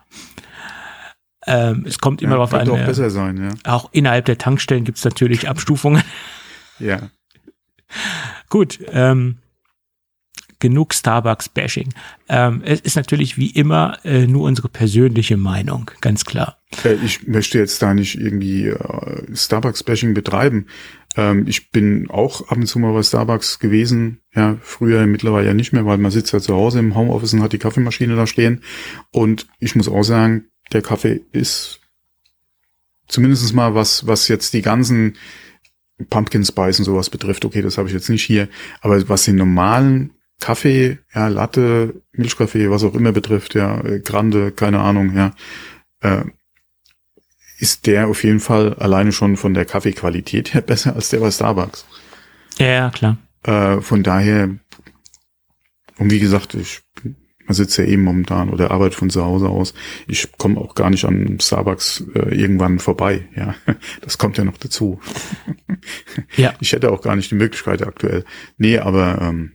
Ähm, es kommt immer ja, darauf an. Auch besser sein, ja. Auch innerhalb der Tankstellen gibt es natürlich Abstufungen. [LAUGHS] Ja. Gut, ähm, genug Starbucks-Bashing. Ähm, es ist natürlich wie immer äh, nur unsere persönliche Meinung, ganz klar. Äh, ich möchte jetzt da nicht irgendwie äh, Starbucks-Bashing betreiben. Ähm, ich bin auch ab und zu mal bei Starbucks gewesen. Ja, früher mittlerweile ja nicht mehr, weil man sitzt ja zu Hause im Homeoffice und hat die Kaffeemaschine da stehen. Und ich muss auch sagen, der Kaffee ist zumindest mal was, was jetzt die ganzen Pumpkin Spice und sowas betrifft. Okay, das habe ich jetzt nicht hier. Aber was den normalen Kaffee, ja, Latte, Milchkaffee, was auch immer betrifft, ja, äh, Grande, keine Ahnung, ja, ist der auf jeden Fall alleine schon von der Kaffeequalität her [LAUGHS] besser als der bei Starbucks. Ja, ja klar. Äh, von daher, und wie gesagt, ich man sitzt ja eben momentan oder arbeitet von zu Hause aus. Ich komme auch gar nicht an Starbucks äh, irgendwann vorbei. Ja, [LAUGHS] das kommt ja noch dazu. [LAUGHS] ja. Ich hätte auch gar nicht die Möglichkeit aktuell. Nee, aber ähm,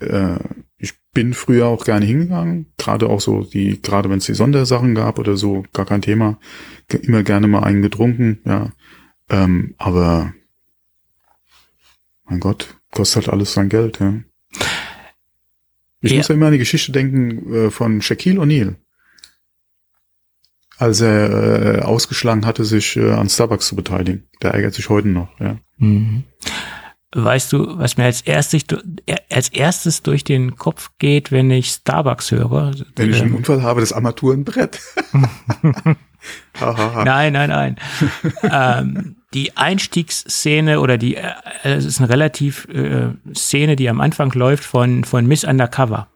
äh, ich bin früher auch gerne hingegangen, gerade auch so die, gerade wenn es die Sondersachen gab oder so, gar kein Thema, immer gerne mal einen getrunken, ja. Ähm, aber mein Gott, kostet halt alles sein Geld, ja. Ich ja. muss ja immer an die Geschichte denken äh, von Shaquille O'Neal. Als er äh, ausgeschlagen hatte, sich äh, an Starbucks zu beteiligen. Der ärgert sich heute noch, ja. Mhm. Weißt du, was mir als erstes, als erstes durch den Kopf geht, wenn ich Starbucks höre? Wenn ich einen Unfall habe, das Armaturenbrett. [LAUGHS] nein, nein, nein. [LAUGHS] ähm, die Einstiegsszene oder die, äh, es ist eine relativ äh, Szene, die am Anfang läuft von, von Miss Undercover.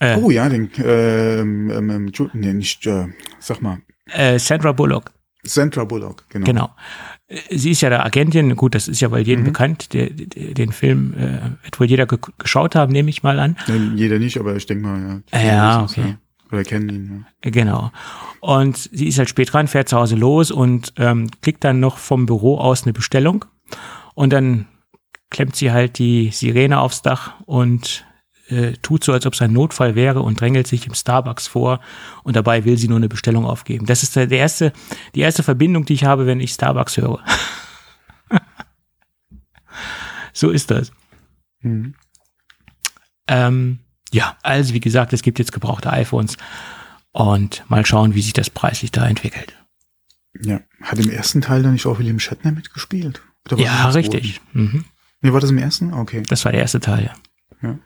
Äh, oh ja, den, ähm, ähm, ähm nee, nicht, äh, sag mal. Äh, Sandra Bullock. Sandra Bullock, genau. Genau. Sie ist ja der Agentin, gut, das ist ja wohl jedem mhm. bekannt, der, der, den Film äh, wird wohl jeder ge geschaut haben, nehme ich mal an. Nee, jeder nicht, aber ich denke mal, ja. Ja, okay. Ja. Oder kennen ihn, ja. Genau. Und sie ist halt spät dran, fährt zu Hause los und ähm, kriegt dann noch vom Büro aus eine Bestellung. Und dann klemmt sie halt die Sirene aufs Dach und äh, tut so, als ob es ein Notfall wäre und drängelt sich im Starbucks vor und dabei will sie nur eine Bestellung aufgeben. Das ist der erste, die erste Verbindung, die ich habe, wenn ich Starbucks höre. [LAUGHS] so ist das. Mhm. Ähm, ja, also wie gesagt, es gibt jetzt gebrauchte iPhones und mal schauen, wie sich das preislich da entwickelt. Ja, hat im ersten Teil dann nicht auch William Shatner mitgespielt? ja, richtig. Mhm. Nee, war das im ersten? Okay. Das war der erste Teil, ja. ja.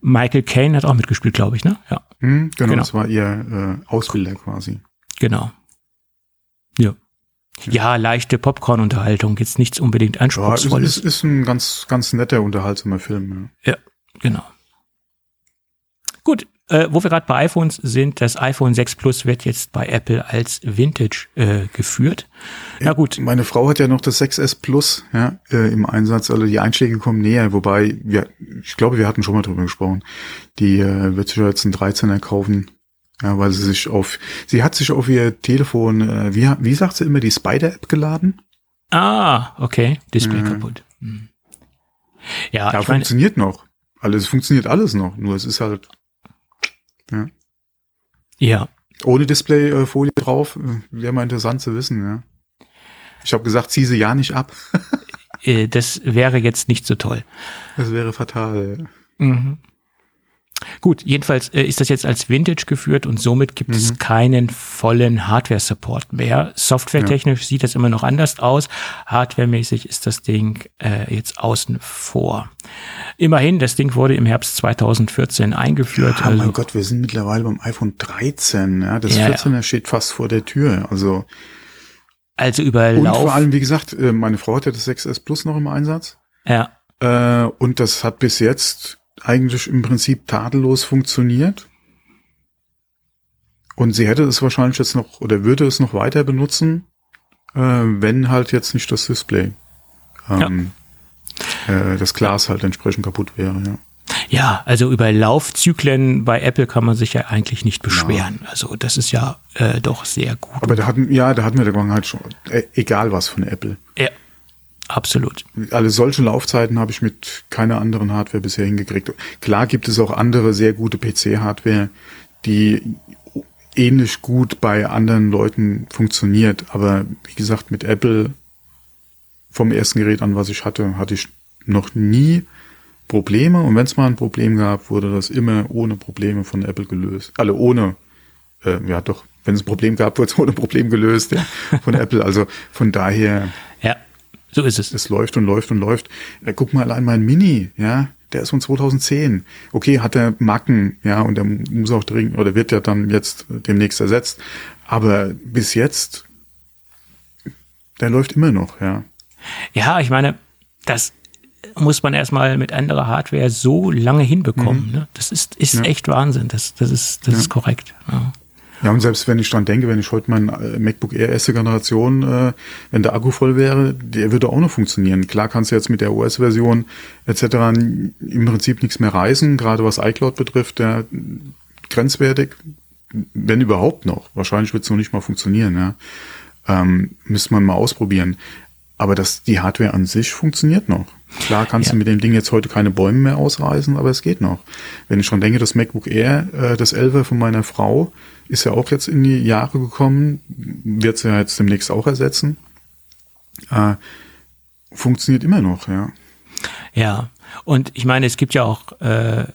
Michael Caine hat auch mitgespielt, glaube ich, ne? Ja. Mhm, genau, genau, das war ihr äh, Ausbilder quasi. Genau. Ja. Ja, leichte Popcorn-Unterhaltung, jetzt nichts unbedingt anspruchsvolles. Ja, es ist, ist ein ganz, ganz netter, unterhaltsamer Film. Ja, ja genau. Gut, äh, wo wir gerade bei iPhones sind, das iPhone 6 Plus wird jetzt bei Apple als Vintage äh, geführt. Na gut. Meine Frau hat ja noch das 6S Plus ja, äh, im Einsatz, also die Einschläge kommen näher, wobei, wir, ich glaube, wir hatten schon mal drüber gesprochen. Die äh, wird sich jetzt ein 13er kaufen, ja, weil sie sich auf, sie hat sich auf ihr Telefon, äh, wie, wie sagt sie immer, die Spider-App geladen? Ah, okay, Display kaputt. Hm. Ja, ja funktioniert meine, noch. Alles funktioniert alles noch, nur es ist halt ja. Ja. Ohne Displayfolie drauf, wäre mal interessant zu wissen, ja. Ich habe gesagt, zieh sie ja nicht ab. Äh, das wäre jetzt nicht so toll. Das wäre fatal. Ja. Mhm. Gut, jedenfalls äh, ist das jetzt als Vintage geführt und somit gibt mhm. es keinen vollen Hardware-Support mehr. Softwaretechnisch ja. sieht das immer noch anders aus. Hardwaremäßig ist das Ding äh, jetzt außen vor. Immerhin, das Ding wurde im Herbst 2014 eingeführt. Ja, also, mein Gott, wir sind mittlerweile beim iPhone 13. Ja, das ja, 14er steht fast vor der Tür. Also also über Und vor allem, wie gesagt, äh, meine Frau hat ja das 6S Plus noch im Einsatz. Ja. Äh, und das hat bis jetzt eigentlich im Prinzip tadellos funktioniert. Und sie hätte es wahrscheinlich jetzt noch oder würde es noch weiter benutzen, äh, wenn halt jetzt nicht das Display, ähm, ja. äh, das Glas halt entsprechend kaputt wäre. Ja. Ja, also über Laufzyklen bei Apple kann man sich ja eigentlich nicht beschweren. Ja. Also das ist ja äh, doch sehr gut. Aber da hatten, ja, da hatten wir der Vergangenheit schon, äh, egal was von Apple. Ja. Absolut. Alle solche Laufzeiten habe ich mit keiner anderen Hardware bisher hingekriegt. Klar gibt es auch andere sehr gute PC-Hardware, die ähnlich gut bei anderen Leuten funktioniert. Aber wie gesagt, mit Apple vom ersten Gerät an, was ich hatte, hatte ich noch nie Probleme. Und wenn es mal ein Problem gab, wurde das immer ohne Probleme von Apple gelöst. Alle ohne äh, ja doch, wenn es ein Problem gab, [LAUGHS] wurde es ohne Problem gelöst ja, von Apple. Also von daher. Ja, so ist es. Es läuft und läuft und läuft. Äh, guck mal allein mein Mini, ja, der ist von 2010. Okay, hat er Macken, ja, und der muss auch dringend, oder wird ja dann jetzt demnächst ersetzt. Aber bis jetzt, der läuft immer noch, ja. Ja, ich meine, das muss man erstmal mit anderer Hardware so lange hinbekommen. Mhm. Ne? Das ist, ist ja. echt Wahnsinn. Das, das ist, das ja. ist korrekt. Ja. Ja, und selbst wenn ich dran denke, wenn ich heute mein äh, MacBook Air erste Generation, äh, wenn der Akku voll wäre, der würde auch noch funktionieren. Klar kannst du jetzt mit der OS-Version etc. im Prinzip nichts mehr reisen, gerade was iCloud betrifft, der grenzwertig, wenn überhaupt noch. Wahrscheinlich wird es noch nicht mal funktionieren, ja. Ähm, müsste man mal ausprobieren. Aber das, die Hardware an sich funktioniert noch. Klar kannst ja. du mit dem Ding jetzt heute keine Bäume mehr ausreißen, aber es geht noch. Wenn ich schon denke, das MacBook Air, äh, das 11 von meiner Frau, ist ja auch jetzt in die Jahre gekommen, wird sie ja jetzt demnächst auch ersetzen. Äh, funktioniert immer noch, ja. Ja, und ich meine, es gibt ja auch äh,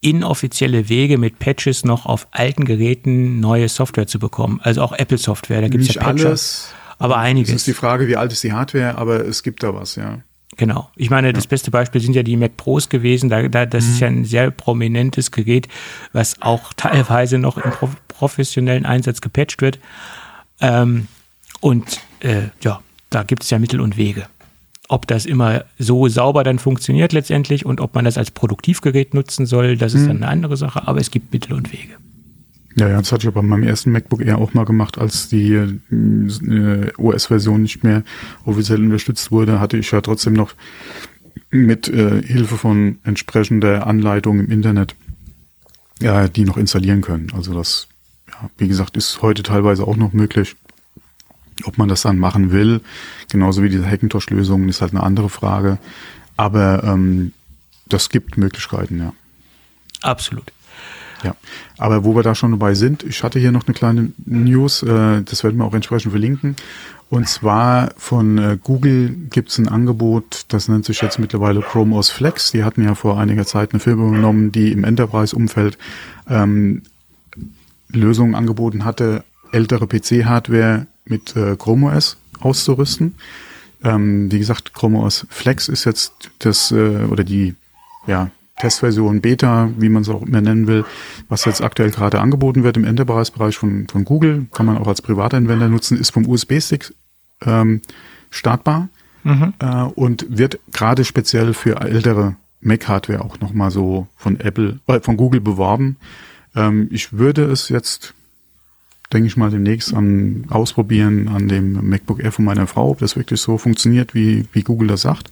inoffizielle Wege mit Patches noch auf alten Geräten neue Software zu bekommen. Also auch Apple Software, da gibt es ja Patches. Alles, aber einiges. Es ist die Frage, wie alt ist die Hardware, aber es gibt da was, ja. Genau. Ich meine, das beste Beispiel sind ja die Mac Pros gewesen. Da, da, das mhm. ist ja ein sehr prominentes Gerät, was auch teilweise noch im professionellen Einsatz gepatcht wird. Ähm, und äh, ja, da gibt es ja Mittel und Wege. Ob das immer so sauber dann funktioniert letztendlich und ob man das als Produktivgerät nutzen soll, das ist mhm. dann eine andere Sache, aber es gibt Mittel und Wege. Ja, ja, das hatte ich aber bei meinem ersten MacBook Air auch mal gemacht, als die äh, OS-Version nicht mehr offiziell unterstützt wurde, hatte ich ja trotzdem noch mit äh, Hilfe von entsprechender Anleitung im Internet ja, die noch installieren können. Also das, ja, wie gesagt, ist heute teilweise auch noch möglich. Ob man das dann machen will, genauso wie diese Hackintosh-Lösungen, ist halt eine andere Frage. Aber ähm, das gibt Möglichkeiten, ja. Absolut. Ja, aber wo wir da schon dabei sind, ich hatte hier noch eine kleine News, äh, das werden wir auch entsprechend verlinken. Und zwar von äh, Google gibt es ein Angebot, das nennt sich jetzt mittlerweile Chrome OS Flex. Die hatten ja vor einiger Zeit eine Firma genommen, die im Enterprise-Umfeld ähm, Lösungen angeboten hatte, ältere PC-Hardware mit äh, Chrome OS auszurüsten. Ähm, wie gesagt, Chrome OS Flex ist jetzt das äh, oder die ja Testversion Beta, wie man es auch immer nennen will, was jetzt aktuell gerade angeboten wird im Enterprise-Bereich von, von Google, kann man auch als Privatanwender nutzen, ist vom USB-Stick ähm, startbar mhm. äh, und wird gerade speziell für ältere Mac-Hardware auch nochmal so von Apple, äh, von Google beworben. Ähm, ich würde es jetzt, denke ich mal, demnächst an ausprobieren an dem MacBook Air von meiner Frau, ob das wirklich so funktioniert, wie, wie Google das sagt.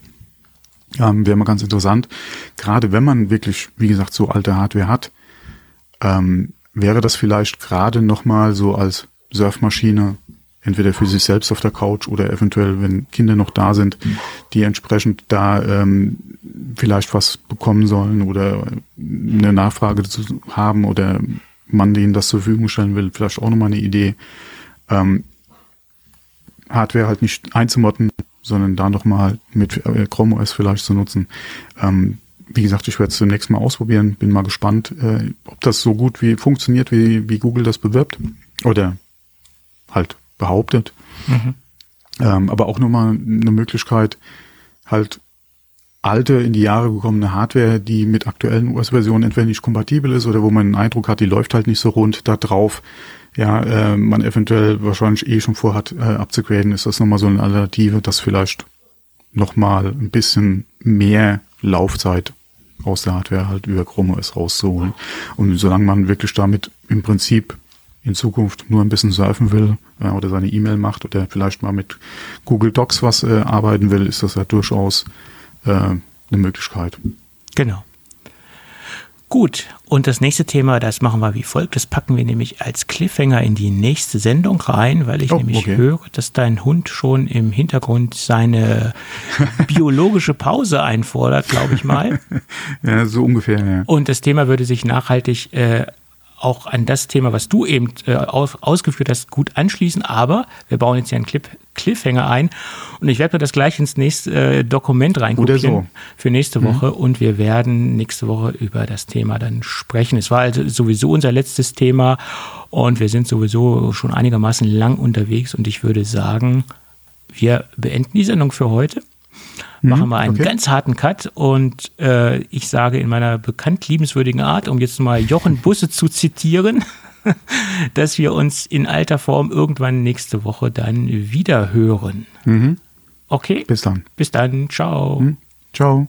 Ähm, Wäre mal ganz interessant. Gerade wenn man wirklich, wie gesagt, so alte Hardware hat, ähm, wäre das vielleicht gerade nochmal so als Surfmaschine, entweder für sich selbst auf der Couch oder eventuell, wenn Kinder noch da sind, die entsprechend da ähm, vielleicht was bekommen sollen oder eine Nachfrage zu haben oder man denen das zur Verfügung stellen will, vielleicht auch nochmal eine Idee. Ähm, Hardware halt nicht einzumotten, sondern da nochmal mit äh, Chrome OS vielleicht zu nutzen. Ähm, wie gesagt, ich werde es zunächst mal ausprobieren, bin mal gespannt, äh, ob das so gut wie funktioniert, wie, wie Google das bewirbt oder halt behauptet. Mhm. Ähm, aber auch nochmal eine Möglichkeit, halt alte, in die Jahre gekommene Hardware, die mit aktuellen OS-Versionen entweder nicht kompatibel ist oder wo man den Eindruck hat, die läuft halt nicht so rund, da drauf ja, äh, man eventuell wahrscheinlich eh schon vorhat äh, abzugraden, ist das nochmal so eine Alternative, das vielleicht nochmal ein bisschen mehr Laufzeit aus der Hardware halt über Chrome OS rauszuholen. Und solange man wirklich damit im Prinzip in Zukunft nur ein bisschen surfen will äh, oder seine E-Mail macht oder vielleicht mal mit Google Docs was äh, arbeiten will, ist das ja durchaus äh, eine Möglichkeit. Genau. Gut, und das nächste Thema, das machen wir wie folgt. Das packen wir nämlich als Cliffhanger in die nächste Sendung rein, weil ich oh, nämlich okay. höre, dass dein Hund schon im Hintergrund seine [LAUGHS] biologische Pause einfordert, glaube ich mal. [LAUGHS] ja, so ungefähr, ja. Und das Thema würde sich nachhaltig äh, auch an das Thema, was du eben äh, aus, ausgeführt hast, gut anschließen. Aber wir bauen jetzt ja einen Clip, Cliffhanger ein und ich werde mir das gleich ins nächste äh, Dokument reingucken so. für nächste Woche mhm. und wir werden nächste Woche über das Thema dann sprechen. Es war also sowieso unser letztes Thema und wir sind sowieso schon einigermaßen lang unterwegs und ich würde sagen, wir beenden die Sendung für heute. Mhm, machen wir einen okay. ganz harten Cut und äh, ich sage in meiner bekannt liebenswürdigen Art, um jetzt mal Jochen [LAUGHS] Busse zu zitieren, [LAUGHS] dass wir uns in alter Form irgendwann nächste Woche dann wieder hören. Mhm. Okay. Bis dann. Bis dann. Ciao. Mhm. Ciao.